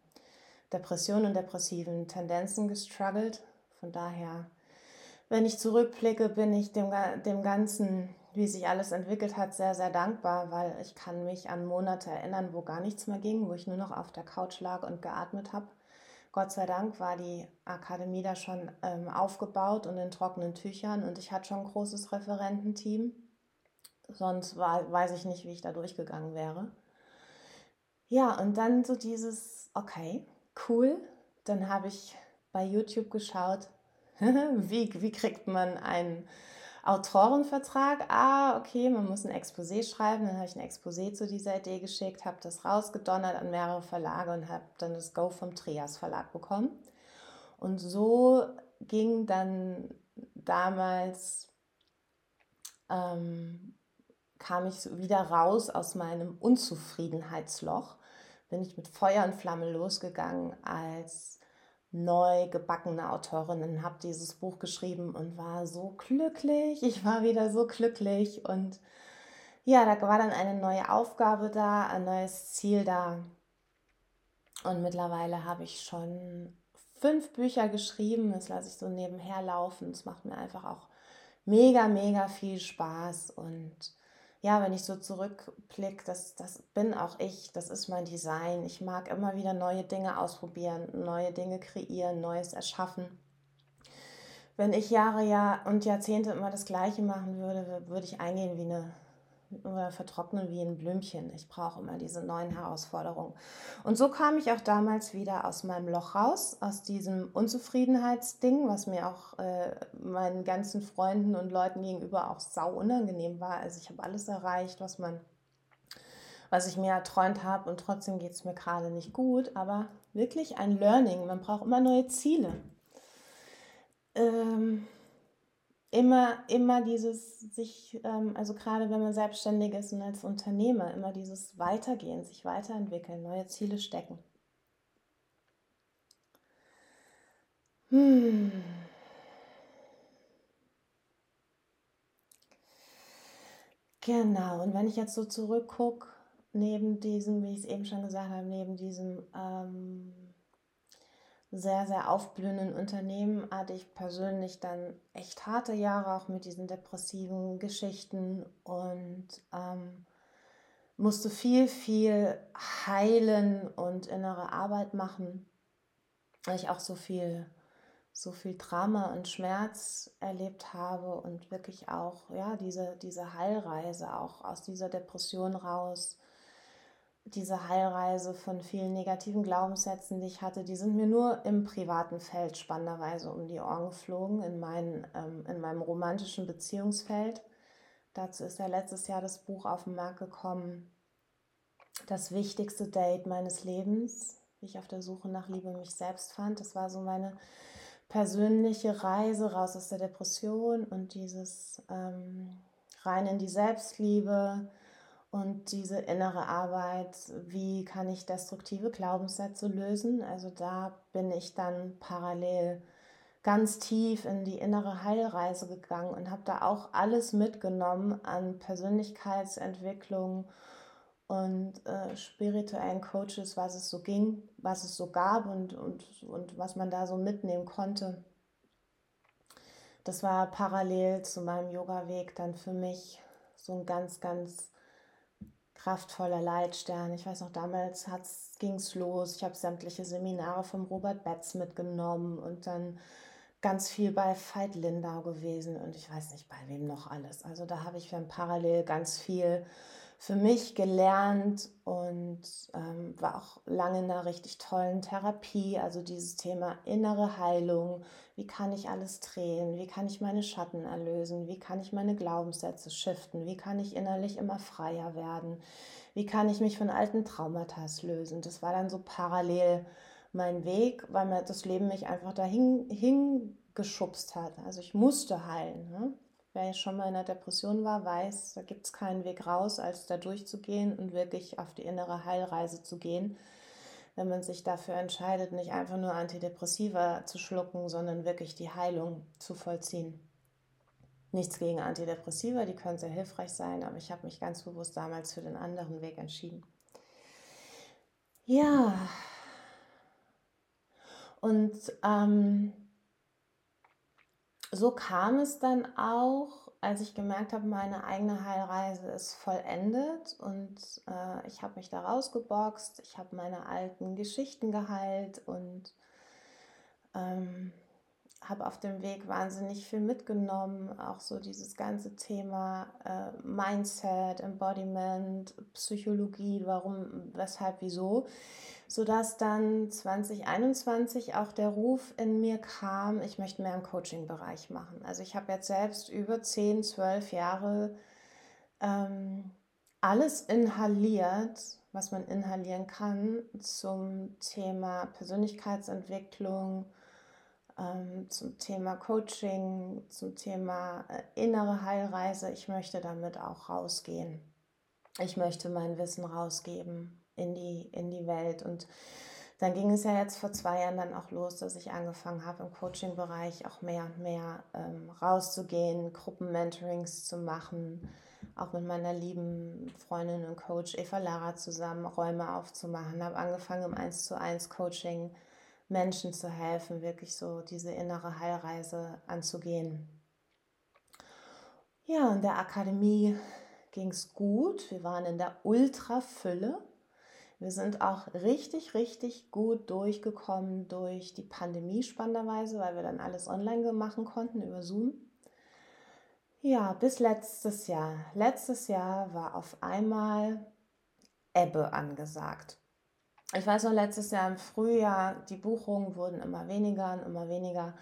Depressionen und depressiven Tendenzen gestruggelt. Von daher, wenn ich zurückblicke, bin ich dem, dem Ganzen, wie sich alles entwickelt hat, sehr, sehr dankbar, weil ich kann mich an Monate erinnern, wo gar nichts mehr ging, wo ich nur noch auf der Couch lag und geatmet habe. Gott sei Dank war die Akademie da schon ähm, aufgebaut und in trockenen Tüchern und ich hatte schon ein großes Referententeam. Sonst war, weiß ich nicht, wie ich da durchgegangen wäre. Ja, und dann so dieses, okay, cool. Dann habe ich bei YouTube geschaut, wie, wie kriegt man einen Autorenvertrag? Ah, okay, man muss ein Exposé schreiben. Dann habe ich ein Exposé zu dieser Idee geschickt, habe das rausgedonnert an mehrere Verlage und habe dann das Go vom Trias Verlag bekommen. Und so ging dann damals, ähm, kam ich wieder raus aus meinem Unzufriedenheitsloch, bin ich mit Feuer und Flamme losgegangen als neu gebackene Autorin und habe dieses Buch geschrieben und war so glücklich. Ich war wieder so glücklich und ja, da war dann eine neue Aufgabe da, ein neues Ziel da. Und mittlerweile habe ich schon fünf Bücher geschrieben. Das lasse ich so nebenher laufen. Es macht mir einfach auch mega, mega viel Spaß. Und ja, wenn ich so zurückblicke, das, das bin auch ich, das ist mein Design. Ich mag immer wieder neue Dinge ausprobieren, neue Dinge kreieren, Neues erschaffen. Wenn ich Jahre ja und Jahrzehnte immer das Gleiche machen würde, würde ich eingehen wie eine oder vertrocknen wie ein Blümchen. Ich brauche immer diese neuen Herausforderungen. Und so kam ich auch damals wieder aus meinem Loch raus, aus diesem Unzufriedenheitsding, was mir auch äh, meinen ganzen Freunden und Leuten gegenüber auch sau unangenehm war. Also ich habe alles erreicht, was man, was ich mir erträumt habe und trotzdem geht es mir gerade nicht gut. Aber wirklich ein Learning. Man braucht immer neue Ziele. Ähm, immer, immer dieses sich, ähm, also gerade wenn man selbstständig ist und als Unternehmer, immer dieses Weitergehen, sich weiterentwickeln, neue Ziele stecken. Hm. Genau, und wenn ich jetzt so zurückgucke, neben diesem, wie ich es eben schon gesagt habe, neben diesem ähm, sehr, sehr aufblühenden Unternehmen hatte ich persönlich dann echt harte Jahre auch mit diesen depressiven Geschichten und ähm, musste viel, viel heilen und innere Arbeit machen, weil ich auch so viel, so viel Drama und Schmerz erlebt habe und wirklich auch ja, diese, diese Heilreise auch aus dieser Depression raus diese Heilreise von vielen negativen Glaubenssätzen, die ich hatte, die sind mir nur im privaten Feld spannenderweise um die Ohren geflogen, in, mein, ähm, in meinem romantischen Beziehungsfeld. Dazu ist ja letztes Jahr das Buch auf den Markt gekommen, das wichtigste Date meines Lebens, wie ich auf der Suche nach Liebe mich selbst fand. Das war so meine persönliche Reise raus aus der Depression und dieses ähm, rein in die Selbstliebe, und diese innere Arbeit, wie kann ich destruktive Glaubenssätze lösen? Also da bin ich dann parallel ganz tief in die innere Heilreise gegangen und habe da auch alles mitgenommen an Persönlichkeitsentwicklung und äh, spirituellen Coaches, was es so ging, was es so gab und, und, und was man da so mitnehmen konnte. Das war parallel zu meinem Yoga-Weg dann für mich so ein ganz, ganz kraftvoller Leitstern. Ich weiß noch, damals ging es los. Ich habe sämtliche Seminare vom Robert Betz mitgenommen und dann ganz viel bei Veit Lindau gewesen und ich weiß nicht, bei wem noch alles. Also da habe ich dann parallel ganz viel für mich gelernt und ähm, war auch lange in einer richtig tollen Therapie. Also dieses Thema innere Heilung. Wie kann ich alles drehen? Wie kann ich meine Schatten erlösen? Wie kann ich meine Glaubenssätze shiften? Wie kann ich innerlich immer freier werden? Wie kann ich mich von alten Traumata lösen? Das war dann so parallel mein Weg, weil mir das Leben mich einfach dahin hingeschubst hat. Also ich musste heilen. Ne? Wer schon mal in einer Depression war, weiß, da gibt es keinen Weg raus, als da durchzugehen und wirklich auf die innere Heilreise zu gehen. Wenn man sich dafür entscheidet, nicht einfach nur Antidepressiva zu schlucken, sondern wirklich die Heilung zu vollziehen. Nichts gegen Antidepressiva, die können sehr hilfreich sein, aber ich habe mich ganz bewusst damals für den anderen Weg entschieden. Ja. Und ähm, so kam es dann auch, als ich gemerkt habe, meine eigene Heilreise ist vollendet und äh, ich habe mich da rausgeboxt, ich habe meine alten Geschichten geheilt und ähm, habe auf dem Weg wahnsinnig viel mitgenommen, auch so dieses ganze Thema äh, Mindset, Embodiment, Psychologie, warum, weshalb, wieso sodass dann 2021 auch der Ruf in mir kam, ich möchte mehr im Coaching-Bereich machen. Also ich habe jetzt selbst über 10, 12 Jahre ähm, alles inhaliert, was man inhalieren kann zum Thema Persönlichkeitsentwicklung, ähm, zum Thema Coaching, zum Thema äh, innere Heilreise. Ich möchte damit auch rausgehen. Ich möchte mein Wissen rausgeben in die, in die Welt. Und dann ging es ja jetzt vor zwei Jahren dann auch los, dass ich angefangen habe, im Coaching-Bereich auch mehr und mehr ähm, rauszugehen, Gruppen-Mentorings zu machen, auch mit meiner lieben Freundin und Coach Eva Lara zusammen Räume aufzumachen, habe angefangen im 1 zu 1 Coaching Menschen zu helfen, wirklich so diese innere Heilreise anzugehen. Ja, in der Akademie ging es gut. Wir waren in der Ultrafülle. Wir sind auch richtig, richtig gut durchgekommen durch die Pandemie spannenderweise, weil wir dann alles online machen konnten über Zoom. Ja, bis letztes Jahr. Letztes Jahr war auf einmal Ebbe angesagt. Ich weiß noch, letztes Jahr im Frühjahr, die Buchungen wurden immer weniger und immer weniger.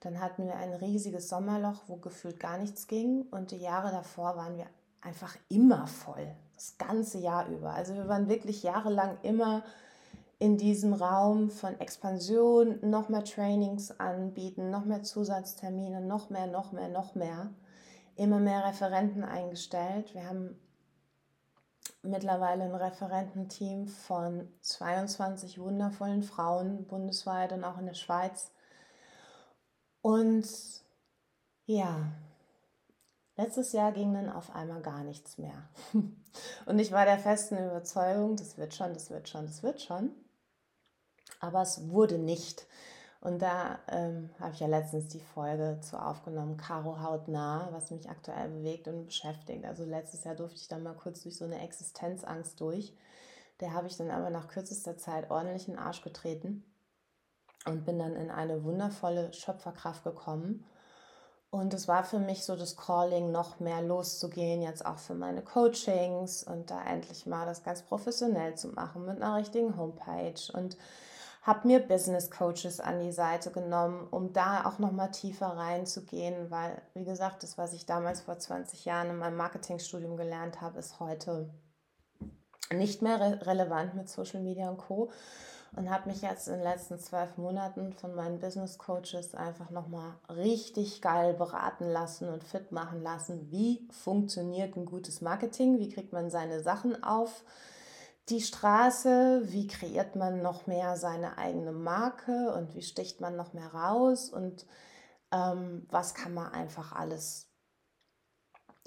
Dann hatten wir ein riesiges Sommerloch, wo gefühlt gar nichts ging. Und die Jahre davor waren wir einfach immer voll. Das ganze Jahr über. Also wir waren wirklich jahrelang immer in diesem Raum von Expansion, noch mehr Trainings anbieten, noch mehr Zusatztermine, noch mehr, noch mehr, noch mehr. Immer mehr Referenten eingestellt. Wir haben mittlerweile ein Referententeam von 22 wundervollen Frauen bundesweit und auch in der Schweiz. Und ja, letztes Jahr ging dann auf einmal gar nichts mehr. Und ich war der festen Überzeugung, das wird schon, das wird schon, das wird schon. Aber es wurde nicht. Und da ähm, habe ich ja letztens die Folge zu aufgenommen, Caro hautnah, was mich aktuell bewegt und beschäftigt. Also letztes Jahr durfte ich dann mal kurz durch so eine Existenzangst durch. Der habe ich dann aber nach kürzester Zeit ordentlich in den Arsch getreten und bin dann in eine wundervolle Schöpferkraft gekommen. Und es war für mich so das Calling, noch mehr loszugehen, jetzt auch für meine Coachings und da endlich mal das ganz professionell zu machen mit einer richtigen Homepage und habe mir Business Coaches an die Seite genommen, um da auch noch mal tiefer reinzugehen, weil, wie gesagt, das, was ich damals vor 20 Jahren in meinem Marketingstudium gelernt habe, ist heute nicht mehr re relevant mit Social Media und Co. Und habe mich jetzt in den letzten zwölf Monaten von meinen Business Coaches einfach nochmal richtig geil beraten lassen und fit machen lassen. Wie funktioniert ein gutes Marketing? Wie kriegt man seine Sachen auf? die Straße, wie kreiert man noch mehr seine eigene Marke und wie sticht man noch mehr raus und ähm, was kann man einfach alles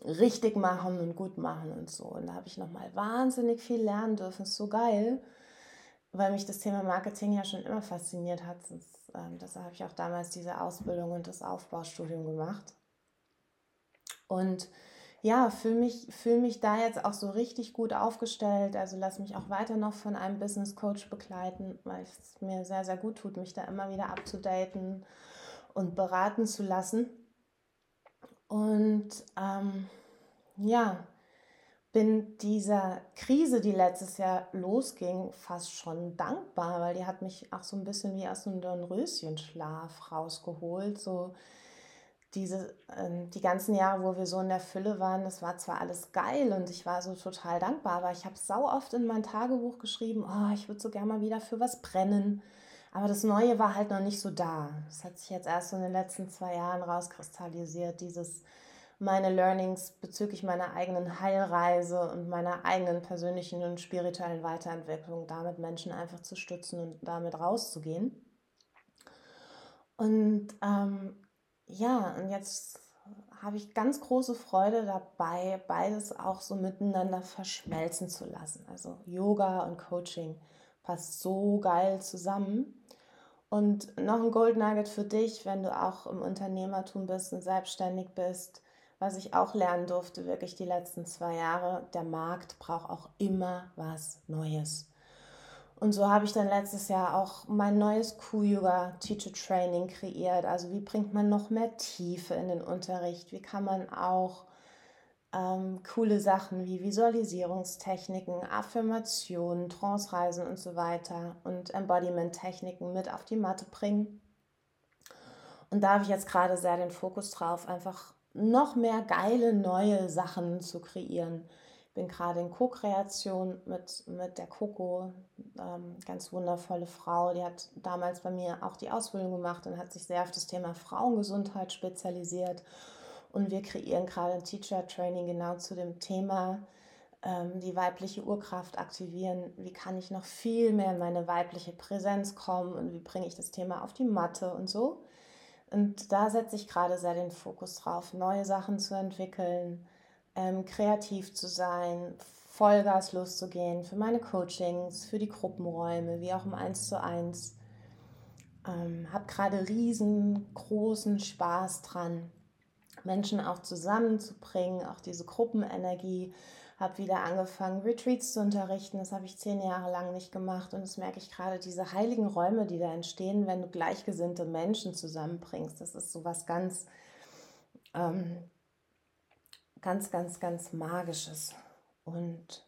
richtig machen und gut machen und so. Und da habe ich nochmal wahnsinnig viel lernen dürfen. Ist so geil, weil mich das Thema Marketing ja schon immer fasziniert hat. Ähm, deshalb habe ich auch damals diese Ausbildung und das Aufbaustudium gemacht. Und ja, fühle mich, fühl mich da jetzt auch so richtig gut aufgestellt. Also lass mich auch weiter noch von einem Business Coach begleiten, weil es mir sehr, sehr gut tut, mich da immer wieder abzudaten und beraten zu lassen. Und ähm, ja, bin dieser Krise, die letztes Jahr losging, fast schon dankbar, weil die hat mich auch so ein bisschen wie aus einem Dornröschenschlaf rausgeholt. So, diese, äh, die ganzen Jahre, wo wir so in der Fülle waren, das war zwar alles geil und ich war so total dankbar, aber ich habe sau oft in mein Tagebuch geschrieben, oh, ich würde so gerne mal wieder für was brennen. Aber das Neue war halt noch nicht so da. Das hat sich jetzt erst so in den letzten zwei Jahren rauskristallisiert, dieses meine Learnings bezüglich meiner eigenen Heilreise und meiner eigenen persönlichen und spirituellen Weiterentwicklung, damit Menschen einfach zu stützen und damit rauszugehen. Und ähm, ja, und jetzt habe ich ganz große Freude dabei, beides auch so miteinander verschmelzen zu lassen. Also Yoga und Coaching passt so geil zusammen. Und noch ein Gold Nugget für dich, wenn du auch im Unternehmertum bist und selbstständig bist, was ich auch lernen durfte, wirklich die letzten zwei Jahre, der Markt braucht auch immer was Neues. Und so habe ich dann letztes Jahr auch mein neues Q-Yoga Teacher Training kreiert. Also wie bringt man noch mehr Tiefe in den Unterricht? Wie kann man auch ähm, coole Sachen wie Visualisierungstechniken, Affirmationen, Trance-Reisen und so weiter und Embodiment-Techniken mit auf die Matte bringen? Und da habe ich jetzt gerade sehr den Fokus drauf, einfach noch mehr geile neue Sachen zu kreieren bin gerade in Co-Kreation mit, mit der Coco, ähm, ganz wundervolle Frau. Die hat damals bei mir auch die Ausbildung gemacht und hat sich sehr auf das Thema Frauengesundheit spezialisiert. Und wir kreieren gerade ein Teacher-Training genau zu dem Thema, ähm, die weibliche Urkraft aktivieren. Wie kann ich noch viel mehr in meine weibliche Präsenz kommen und wie bringe ich das Thema auf die Matte und so. Und da setze ich gerade sehr den Fokus drauf, neue Sachen zu entwickeln, ähm, kreativ zu sein, Vollgas loszugehen für meine Coachings, für die Gruppenräume, wie auch im 1 zu 1. Ähm, habe gerade riesengroßen Spaß dran, Menschen auch zusammenzubringen, auch diese Gruppenenergie. Habe wieder angefangen, Retreats zu unterrichten. Das habe ich zehn Jahre lang nicht gemacht. Und das merke ich gerade, diese heiligen Räume, die da entstehen, wenn du gleichgesinnte Menschen zusammenbringst. Das ist so was ganz ähm, ganz, ganz, ganz Magisches. Und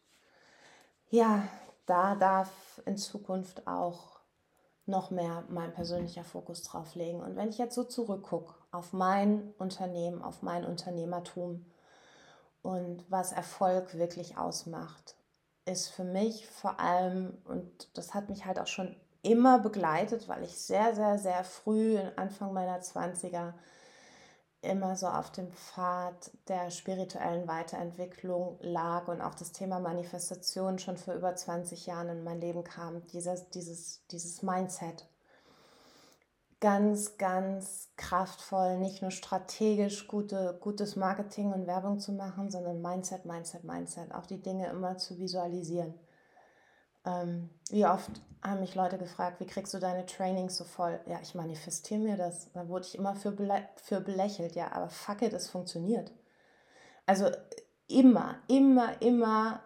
ja, da darf in Zukunft auch noch mehr mein persönlicher Fokus drauf legen. Und wenn ich jetzt so zurückgucke auf mein Unternehmen, auf mein Unternehmertum und was Erfolg wirklich ausmacht, ist für mich vor allem, und das hat mich halt auch schon immer begleitet, weil ich sehr, sehr, sehr früh, Anfang meiner 20er, immer so auf dem Pfad der spirituellen Weiterentwicklung lag und auch das Thema Manifestation schon vor über 20 Jahren in mein Leben kam, dieses, dieses, dieses Mindset. Ganz, ganz kraftvoll, nicht nur strategisch gute, gutes Marketing und Werbung zu machen, sondern Mindset, Mindset, Mindset, auch die Dinge immer zu visualisieren. Ähm, wie oft haben mich Leute gefragt, wie kriegst du deine Trainings so voll? Ja, ich manifestiere mir das. Da wurde ich immer für, belä für belächelt. Ja, aber fuck it, es funktioniert. Also immer, immer, immer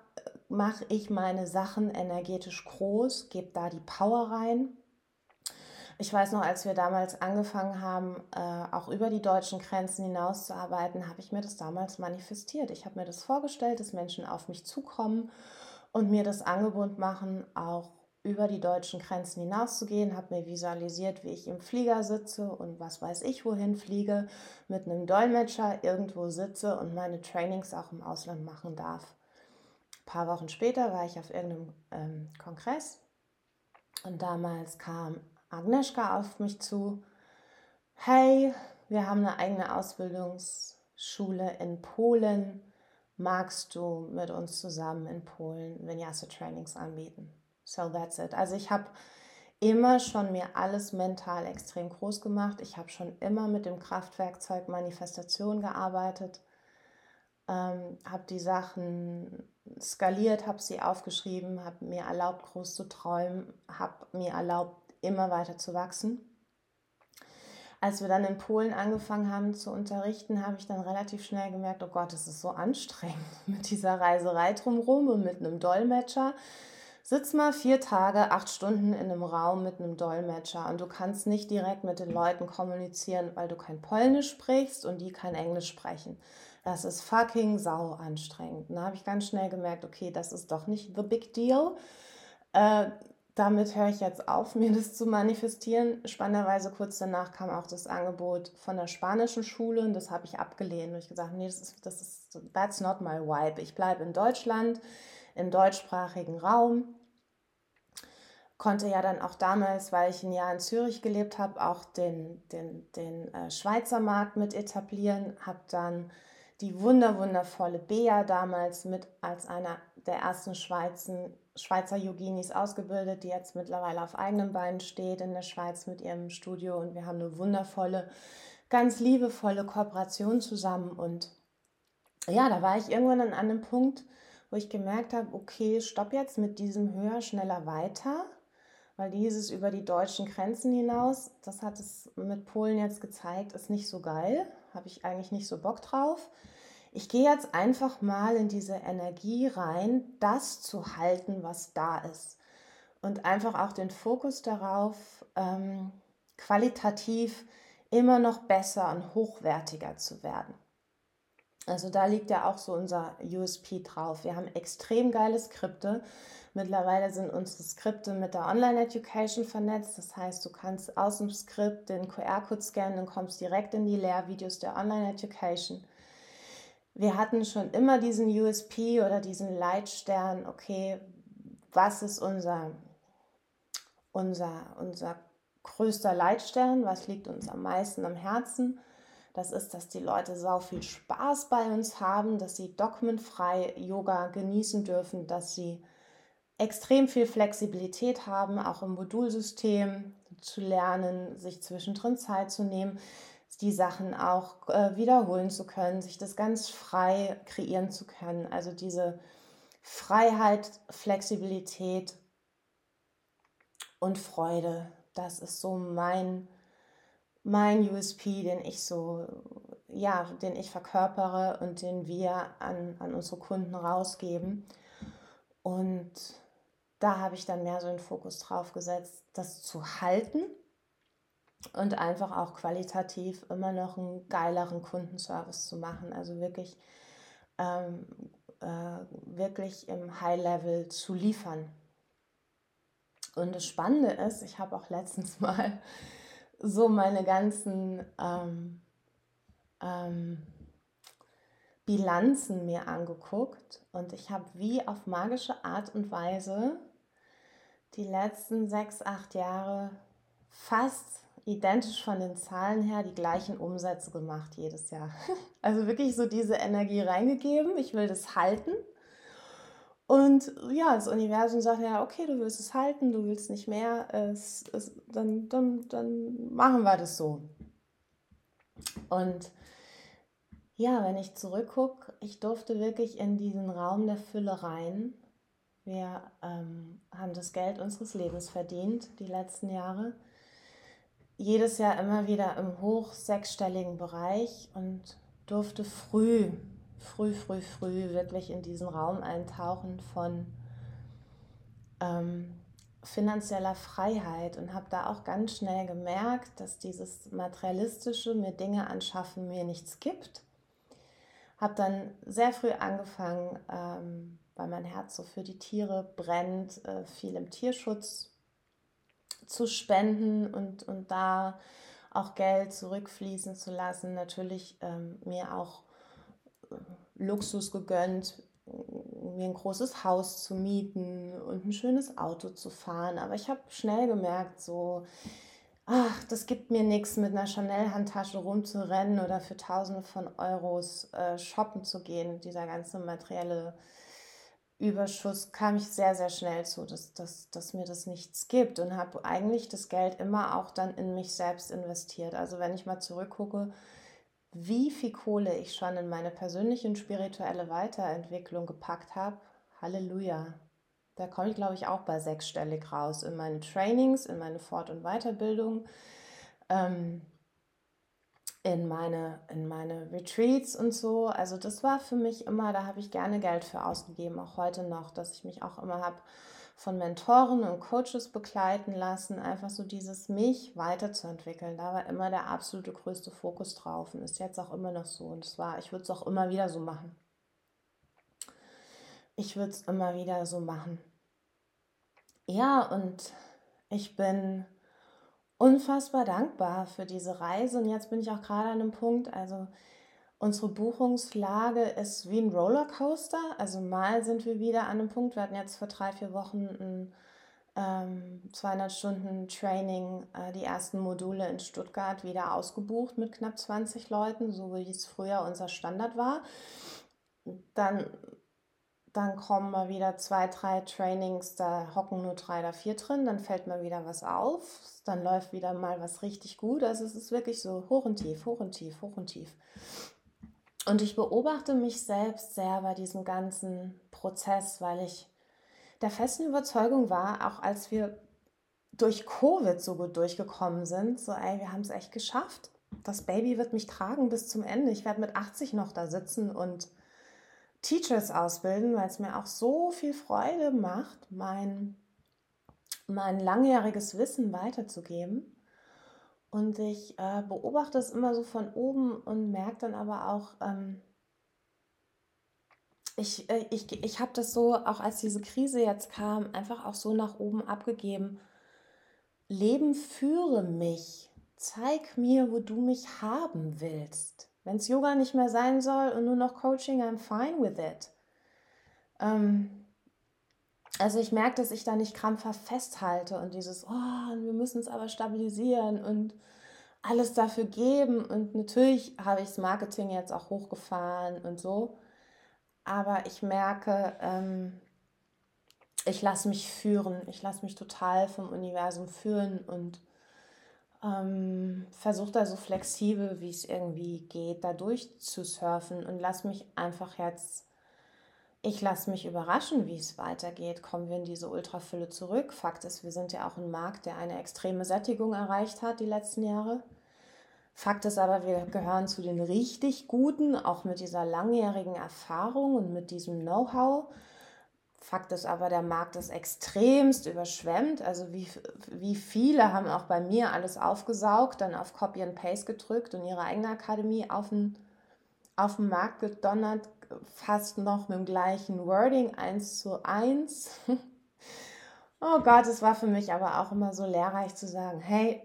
mache ich meine Sachen energetisch groß, gebe da die Power rein. Ich weiß noch, als wir damals angefangen haben, äh, auch über die deutschen Grenzen hinaus zu arbeiten, habe ich mir das damals manifestiert. Ich habe mir das vorgestellt, dass Menschen auf mich zukommen und mir das Angebot machen, auch über die deutschen Grenzen hinauszugehen, habe mir visualisiert, wie ich im Flieger sitze und was weiß ich wohin fliege, mit einem Dolmetscher irgendwo sitze und meine Trainings auch im Ausland machen darf. Ein paar Wochen später war ich auf irgendeinem ähm, Kongress und damals kam Agnieszka auf mich zu. Hey, wir haben eine eigene Ausbildungsschule in Polen magst du mit uns zusammen in Polen Vinyasa-Trainings anbieten. So that's it. Also ich habe immer schon mir alles mental extrem groß gemacht. Ich habe schon immer mit dem Kraftwerkzeug Manifestation gearbeitet, ähm, habe die Sachen skaliert, habe sie aufgeschrieben, habe mir erlaubt, groß zu träumen, habe mir erlaubt, immer weiter zu wachsen als wir dann in Polen angefangen haben zu unterrichten, habe ich dann relativ schnell gemerkt, oh Gott, es ist so anstrengend mit dieser Reiserei drumherum und mit einem Dolmetscher. Sitz mal vier Tage, acht Stunden in einem Raum mit einem Dolmetscher und du kannst nicht direkt mit den Leuten kommunizieren, weil du kein Polnisch sprichst und die kein Englisch sprechen. Das ist fucking sau anstrengend. Da habe ich ganz schnell gemerkt, okay, das ist doch nicht the big deal. Äh, damit höre ich jetzt auf, mir das zu manifestieren. Spannenderweise kurz danach kam auch das Angebot von der spanischen Schule und das habe ich abgelehnt. Und ich gesagt, nee, das ist, das ist, that's not my vibe. Ich bleibe in Deutschland, im deutschsprachigen Raum. Konnte ja dann auch damals, weil ich ein Jahr in Zürich gelebt habe, auch den, den, den äh, Schweizer Markt mit etablieren. Habe dann die wunder, wundervolle Bea damals mit als einer der ersten Schweizen, Schweizer Yoginis ausgebildet, die jetzt mittlerweile auf eigenen Beinen steht in der Schweiz mit ihrem Studio. Und wir haben eine wundervolle, ganz liebevolle Kooperation zusammen. Und ja, da war ich irgendwann an einem Punkt, wo ich gemerkt habe, okay, stopp jetzt mit diesem höher, schneller, weiter, weil dieses über die deutschen Grenzen hinaus, das hat es mit Polen jetzt gezeigt, ist nicht so geil, habe ich eigentlich nicht so Bock drauf ich gehe jetzt einfach mal in diese Energie rein, das zu halten, was da ist. Und einfach auch den Fokus darauf, ähm, qualitativ immer noch besser und hochwertiger zu werden. Also da liegt ja auch so unser USP drauf. Wir haben extrem geile Skripte. Mittlerweile sind unsere Skripte mit der Online-Education vernetzt. Das heißt, du kannst aus dem Skript den QR-Code scannen und kommst direkt in die Lehrvideos der Online-Education. Wir hatten schon immer diesen USP oder diesen Leitstern, okay, was ist unser, unser, unser größter Leitstern, was liegt uns am meisten am Herzen? Das ist, dass die Leute sau viel Spaß bei uns haben, dass sie dogmenfrei Yoga genießen dürfen, dass sie extrem viel Flexibilität haben, auch im Modulsystem zu lernen, sich zwischendrin Zeit zu nehmen, die Sachen auch äh, wiederholen zu können, sich das ganz frei kreieren zu können. Also diese Freiheit, Flexibilität und Freude, das ist so mein, mein USP, den ich so, ja, den ich verkörpere und den wir an, an unsere Kunden rausgeben. Und da habe ich dann mehr so den Fokus drauf gesetzt, das zu halten und einfach auch qualitativ immer noch einen geileren Kundenservice zu machen. Also wirklich, ähm, äh, wirklich im High-Level zu liefern. Und das Spannende ist, ich habe auch letztens mal so meine ganzen ähm, ähm, Bilanzen mir angeguckt und ich habe wie auf magische Art und Weise die letzten sechs, acht Jahre fast identisch von den Zahlen her die gleichen Umsätze gemacht jedes Jahr. Also wirklich so diese Energie reingegeben, ich will das halten. Und ja, das Universum sagt ja, okay, du willst es halten, du willst nicht mehr, es, es, dann, dann, dann machen wir das so. Und ja, wenn ich zurückgucke, ich durfte wirklich in diesen Raum der Fülle rein. Wir ähm, haben das Geld unseres Lebens verdient, die letzten Jahre jedes Jahr immer wieder im hoch sechsstelligen Bereich und durfte früh, früh, früh, früh wirklich in diesen Raum eintauchen von ähm, finanzieller Freiheit und habe da auch ganz schnell gemerkt, dass dieses materialistische, mir Dinge anschaffen, mir nichts gibt. Habe dann sehr früh angefangen, ähm, weil mein Herz so für die Tiere brennt, äh, viel im Tierschutz zu spenden und, und da auch Geld zurückfließen zu lassen. Natürlich ähm, mir auch äh, Luxus gegönnt, mir ein großes Haus zu mieten und ein schönes Auto zu fahren. Aber ich habe schnell gemerkt, so, ach, das gibt mir nichts, mit einer Chanel-Handtasche rumzurennen oder für Tausende von Euros äh, shoppen zu gehen. Dieser ganze materielle Überschuss kam ich sehr, sehr schnell zu, dass, dass, dass mir das nichts gibt und habe eigentlich das Geld immer auch dann in mich selbst investiert. Also wenn ich mal zurückgucke, wie viel Kohle ich schon in meine persönliche und spirituelle Weiterentwicklung gepackt habe, Halleluja. Da komme ich, glaube ich, auch bei sechsstellig raus. In meine Trainings, in meine Fort- und Weiterbildung. Ähm, in meine, in meine Retreats und so. Also das war für mich immer, da habe ich gerne Geld für ausgegeben, auch heute noch, dass ich mich auch immer habe von Mentoren und Coaches begleiten lassen, einfach so dieses mich weiterzuentwickeln. Da war immer der absolute größte Fokus drauf und ist jetzt auch immer noch so. Und es war, ich würde es auch immer wieder so machen. Ich würde es immer wieder so machen. Ja, und ich bin unfassbar dankbar für diese Reise. Und jetzt bin ich auch gerade an einem Punkt, also unsere Buchungslage ist wie ein Rollercoaster. Also mal sind wir wieder an einem Punkt, wir hatten jetzt vor drei, vier Wochen ein ähm, 200 Stunden Training, äh, die ersten Module in Stuttgart wieder ausgebucht mit knapp 20 Leuten, so wie es früher unser Standard war. Dann dann kommen mal wieder zwei, drei Trainings, da hocken nur drei oder vier drin, dann fällt mal wieder was auf, dann läuft wieder mal was richtig gut. Also es ist wirklich so hoch und tief, hoch und tief, hoch und tief. Und ich beobachte mich selbst sehr bei diesem ganzen Prozess, weil ich der festen Überzeugung war, auch als wir durch Covid so gut durchgekommen sind, so ey, wir haben es echt geschafft. Das Baby wird mich tragen bis zum Ende. Ich werde mit 80 noch da sitzen und Teachers ausbilden, weil es mir auch so viel Freude macht, mein, mein langjähriges Wissen weiterzugeben. Und ich äh, beobachte es immer so von oben und merke dann aber auch, ähm, ich, äh, ich, ich habe das so, auch als diese Krise jetzt kam, einfach auch so nach oben abgegeben. Leben führe mich. zeig mir, wo du mich haben willst. Wenn es Yoga nicht mehr sein soll und nur noch Coaching, I'm fine with it. Ähm, also ich merke, dass ich da nicht krampfhaft festhalte und dieses, oh, wir müssen es aber stabilisieren und alles dafür geben. Und natürlich habe ich das Marketing jetzt auch hochgefahren und so. Aber ich merke, ähm, ich lasse mich führen. Ich lasse mich total vom Universum führen und ähm, versuche da so flexibel, wie es irgendwie geht, da durchzusurfen und lasse mich einfach jetzt, ich lasse mich überraschen, wie es weitergeht. Kommen wir in diese Ultrafülle zurück? Fakt ist, wir sind ja auch ein Markt, der eine extreme Sättigung erreicht hat die letzten Jahre. Fakt ist aber, wir gehören zu den richtig Guten, auch mit dieser langjährigen Erfahrung und mit diesem Know-how. Fakt ist aber, der Markt ist extremst überschwemmt. Also wie, wie viele haben auch bei mir alles aufgesaugt, dann auf Copy and Paste gedrückt und ihre eigene Akademie auf den, auf den Markt gedonnert, fast noch mit dem gleichen Wording, eins zu eins. oh Gott, es war für mich aber auch immer so lehrreich zu sagen, hey,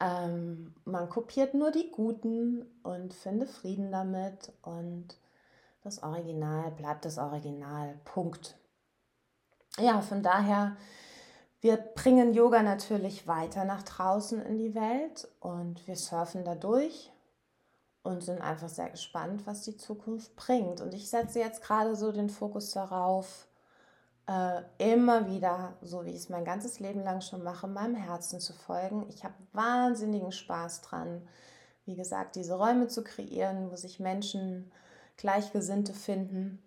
ähm, man kopiert nur die Guten und finde Frieden damit und das Original bleibt das Original. Punkt. Ja, von daher, wir bringen Yoga natürlich weiter nach draußen in die Welt und wir surfen da durch und sind einfach sehr gespannt, was die Zukunft bringt. Und ich setze jetzt gerade so den Fokus darauf, äh, immer wieder, so wie ich es mein ganzes Leben lang schon mache, meinem Herzen zu folgen. Ich habe wahnsinnigen Spaß dran, wie gesagt, diese Räume zu kreieren, wo sich Menschen, Gleichgesinnte finden.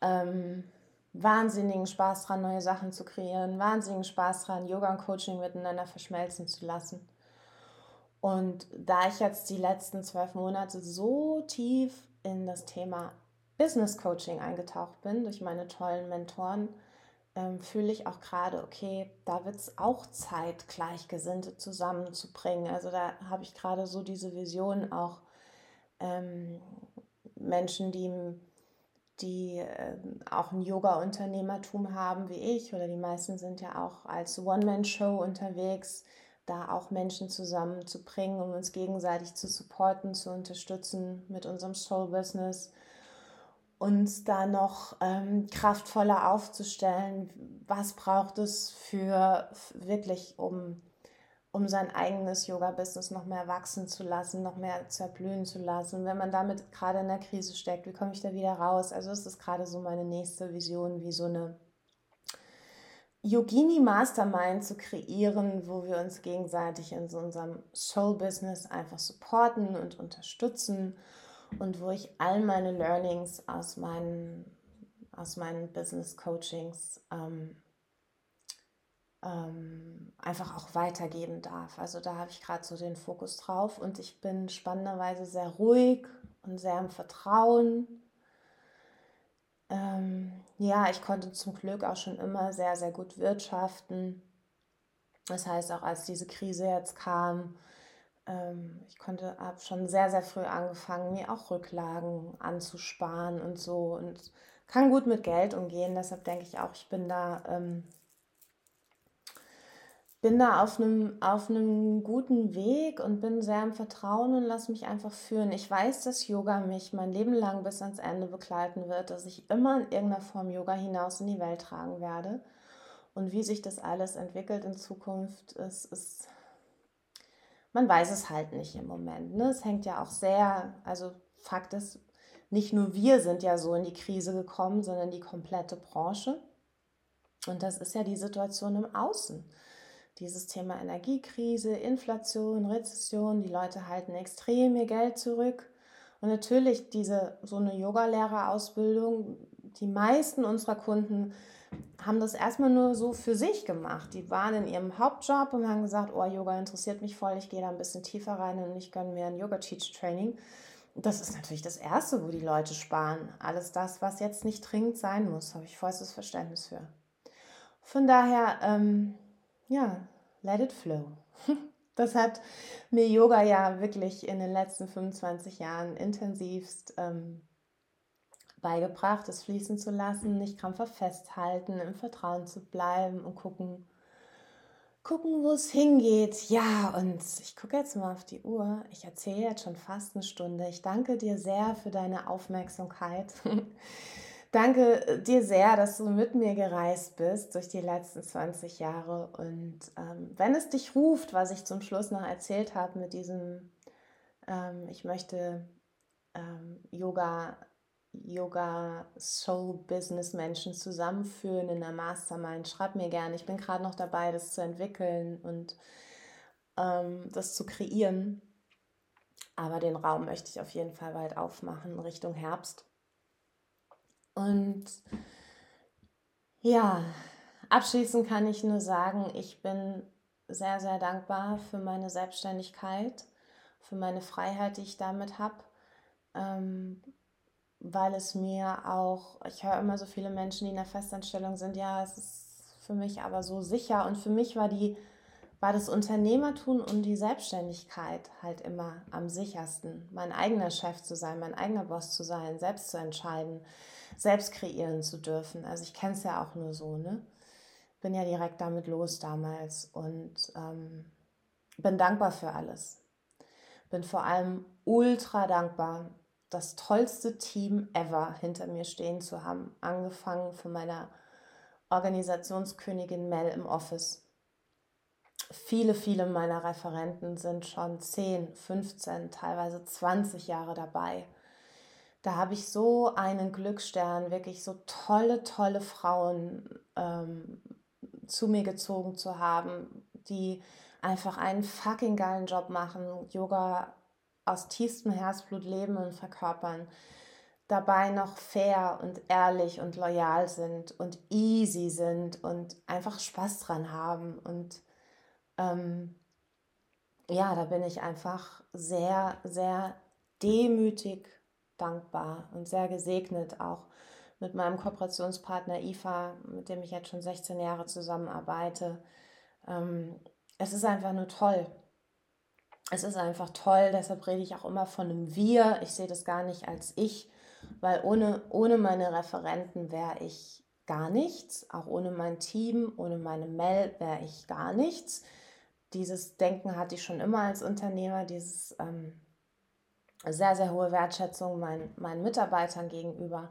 Ähm, wahnsinnigen Spaß dran, neue Sachen zu kreieren, wahnsinnigen Spaß dran, Yoga und Coaching miteinander verschmelzen zu lassen. Und da ich jetzt die letzten zwölf Monate so tief in das Thema Business Coaching eingetaucht bin durch meine tollen Mentoren, ähm, fühle ich auch gerade, okay, da wird es auch Zeit, Gleichgesinnte zusammenzubringen. Also da habe ich gerade so diese Vision auch ähm, Menschen, die, die äh, auch ein Yoga-Unternehmertum haben wie ich oder die meisten sind ja auch als One-Man-Show unterwegs, da auch Menschen zusammenzubringen, um uns gegenseitig zu supporten, zu unterstützen mit unserem Soul-Business uns da noch ähm, kraftvoller aufzustellen. Was braucht es für wirklich, um, um sein eigenes Yoga-Business noch mehr wachsen zu lassen, noch mehr zerblühen zu lassen? Wenn man damit gerade in der Krise steckt, wie komme ich da wieder raus? Also das ist gerade so meine nächste Vision, wie so eine Yogini Mastermind zu kreieren, wo wir uns gegenseitig in so unserem Soul-Business einfach supporten und unterstützen und wo ich all meine Learnings aus meinen, aus meinen Business Coachings ähm, ähm, einfach auch weitergeben darf. Also da habe ich gerade so den Fokus drauf und ich bin spannenderweise sehr ruhig und sehr im Vertrauen. Ähm, ja, ich konnte zum Glück auch schon immer sehr, sehr gut wirtschaften. Das heißt, auch als diese Krise jetzt kam, ähm, ich konnte, habe schon sehr, sehr früh angefangen, mir auch Rücklagen anzusparen und so und kann gut mit Geld umgehen. Deshalb denke ich auch, ich bin da, ähm, bin da auf einem, auf einem guten Weg und bin sehr im Vertrauen und lasse mich einfach führen. Ich weiß, dass Yoga mich mein Leben lang bis ans Ende begleiten wird, dass ich immer in irgendeiner Form Yoga hinaus in die Welt tragen werde. Und wie sich das alles entwickelt in Zukunft, ist, ist man weiß es halt nicht im Moment. Ne? Es hängt ja auch sehr, also Fakt ist, nicht nur wir sind ja so in die Krise gekommen, sondern die komplette Branche. Und das ist ja die Situation im Außen. Dieses Thema Energiekrise, Inflation, Rezession, die Leute halten extrem ihr Geld zurück. Und natürlich diese so eine Yogalehrerausbildung, die meisten unserer Kunden haben das erstmal nur so für sich gemacht. Die waren in ihrem Hauptjob und haben gesagt, oh, Yoga interessiert mich voll, ich gehe da ein bisschen tiefer rein und ich gönne mir ein Yoga-Teach-Training. Das ist natürlich das Erste, wo die Leute sparen. Alles das, was jetzt nicht dringend sein muss, habe ich vollstes Verständnis für. Von daher, ähm, ja, let it flow. Das hat mir Yoga ja wirklich in den letzten 25 Jahren intensivst ähm, beigebracht, es fließen zu lassen, nicht krampfhaft festhalten, im Vertrauen zu bleiben und gucken, gucken, wo es hingeht. Ja, und ich gucke jetzt mal auf die Uhr. Ich erzähle jetzt schon fast eine Stunde. Ich danke dir sehr für deine Aufmerksamkeit. danke dir sehr, dass du mit mir gereist bist durch die letzten 20 Jahre. Und ähm, wenn es dich ruft, was ich zum Schluss noch erzählt habe mit diesem, ähm, ich möchte ähm, Yoga Yoga Soul Business Menschen zusammenführen in der Mastermind. Schreib mir gerne. Ich bin gerade noch dabei, das zu entwickeln und ähm, das zu kreieren. Aber den Raum möchte ich auf jeden Fall bald aufmachen Richtung Herbst. Und ja, abschließend kann ich nur sagen, ich bin sehr, sehr dankbar für meine Selbstständigkeit, für meine Freiheit, die ich damit habe. Ähm, weil es mir auch, ich höre immer so viele Menschen, die in der Festanstellung sind, ja, es ist für mich aber so sicher. Und für mich war die, war das Unternehmertum und die Selbstständigkeit halt immer am sichersten. Mein eigener Chef zu sein, mein eigener Boss zu sein, selbst zu entscheiden, selbst kreieren zu dürfen. Also ich kenne es ja auch nur so, ne? Bin ja direkt damit los damals und ähm, bin dankbar für alles. Bin vor allem ultra dankbar, das tollste Team ever hinter mir stehen zu haben, angefangen von meiner Organisationskönigin Mel im Office. Viele, viele meiner Referenten sind schon 10, 15, teilweise 20 Jahre dabei. Da habe ich so einen Glücksstern, wirklich so tolle, tolle Frauen ähm, zu mir gezogen zu haben, die einfach einen fucking geilen Job machen, Yoga aus tiefstem Herzblut leben und verkörpern, dabei noch fair und ehrlich und loyal sind und easy sind und einfach Spaß dran haben. Und ähm, ja, da bin ich einfach sehr, sehr demütig dankbar und sehr gesegnet auch mit meinem Kooperationspartner IFA, mit dem ich jetzt schon 16 Jahre zusammenarbeite. Ähm, es ist einfach nur toll es ist einfach toll, deshalb rede ich auch immer von einem Wir. Ich sehe das gar nicht als ich, weil ohne, ohne meine Referenten wäre ich gar nichts. Auch ohne mein Team, ohne meine Mel wäre ich gar nichts. Dieses Denken hatte ich schon immer als Unternehmer, dieses ähm, sehr, sehr hohe Wertschätzung mein, meinen Mitarbeitern gegenüber,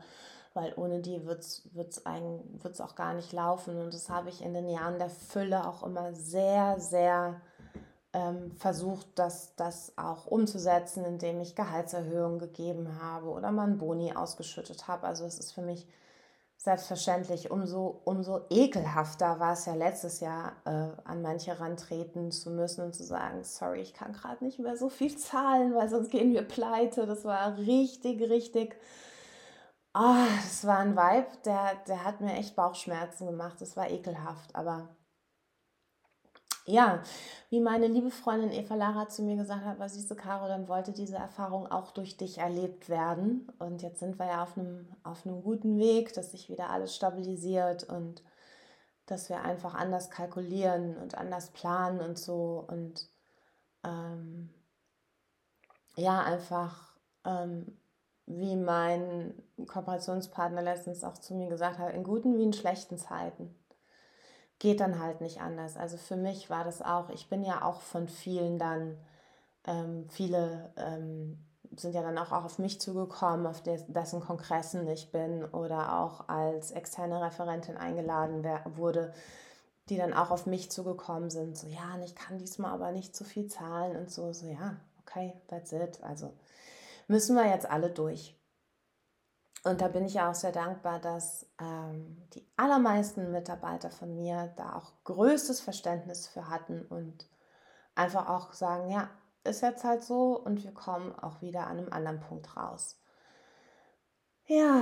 weil ohne die wird es auch gar nicht laufen. Und das habe ich in den Jahren der Fülle auch immer sehr, sehr ähm, versucht, das, das auch umzusetzen, indem ich Gehaltserhöhungen gegeben habe oder mal einen Boni ausgeschüttet habe. Also es ist für mich selbstverständlich, umso, umso ekelhafter war es ja letztes Jahr, äh, an manche rantreten zu müssen und zu sagen, sorry, ich kann gerade nicht mehr so viel zahlen, weil sonst gehen wir pleite. Das war richtig, richtig, oh, das war ein Vibe, der, der hat mir echt Bauchschmerzen gemacht. Das war ekelhaft, aber ja, wie meine liebe Freundin Eva Lara zu mir gesagt hat, was siehst Caro, dann wollte diese Erfahrung auch durch dich erlebt werden. Und jetzt sind wir ja auf einem, auf einem guten Weg, dass sich wieder alles stabilisiert und dass wir einfach anders kalkulieren und anders planen und so. Und ähm, ja, einfach ähm, wie mein Kooperationspartner letztens auch zu mir gesagt hat, in guten wie in schlechten Zeiten geht dann halt nicht anders. Also für mich war das auch, ich bin ja auch von vielen dann, ähm, viele ähm, sind ja dann auch, auch auf mich zugekommen, auf des, dessen Kongressen ich bin oder auch als externe Referentin eingeladen wurde, die dann auch auf mich zugekommen sind. So, ja, ich kann diesmal aber nicht zu viel zahlen und so, so, ja, okay, that's it. Also müssen wir jetzt alle durch. Und da bin ich ja auch sehr dankbar, dass ähm, die allermeisten Mitarbeiter von mir da auch größtes Verständnis für hatten und einfach auch sagen, ja, ist jetzt halt so und wir kommen auch wieder an einem anderen Punkt raus. Ja,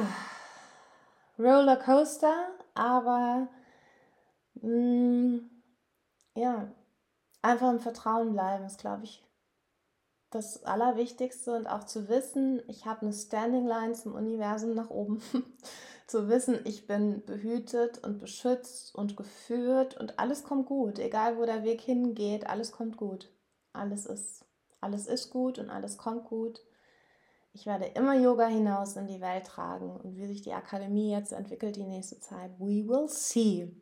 Rollercoaster, aber mh, mm, ja, einfach im Vertrauen bleiben ist, glaube ich, das Allerwichtigste und auch zu wissen, ich habe eine Standing Line zum Universum nach oben. zu wissen, ich bin behütet und beschützt und geführt und alles kommt gut. Egal wo der Weg hingeht, alles kommt gut. Alles ist, alles ist gut und alles kommt gut. Ich werde immer Yoga hinaus in die Welt tragen und wie sich die Akademie jetzt entwickelt die nächste Zeit, we will see.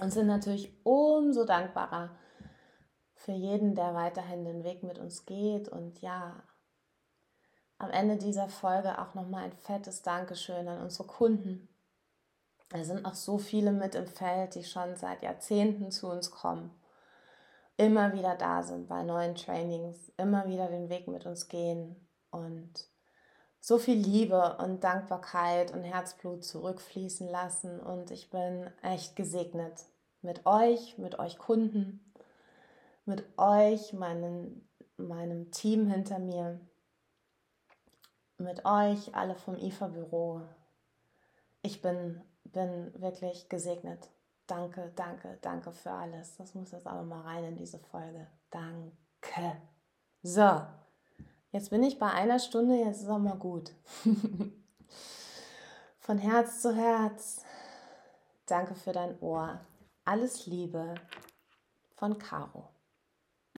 Und sind natürlich umso dankbarer für jeden, der weiterhin den Weg mit uns geht. Und ja, am Ende dieser Folge auch nochmal ein fettes Dankeschön an unsere Kunden. Es sind auch so viele mit im Feld, die schon seit Jahrzehnten zu uns kommen, immer wieder da sind bei neuen Trainings, immer wieder den Weg mit uns gehen und so viel Liebe und Dankbarkeit und Herzblut zurückfließen lassen. Und ich bin echt gesegnet mit euch, mit euch Kunden, mit euch, meinen, meinem Team hinter mir, mit euch, alle vom IFA-Büro. Ich bin, bin wirklich gesegnet. Danke, danke, danke für alles. Das muss jetzt aber mal rein in diese Folge. Danke. So, Jetzt bin ich bei einer Stunde, jetzt ist auch mal gut. Von Herz zu Herz. Danke für dein Ohr. Alles Liebe von Caro.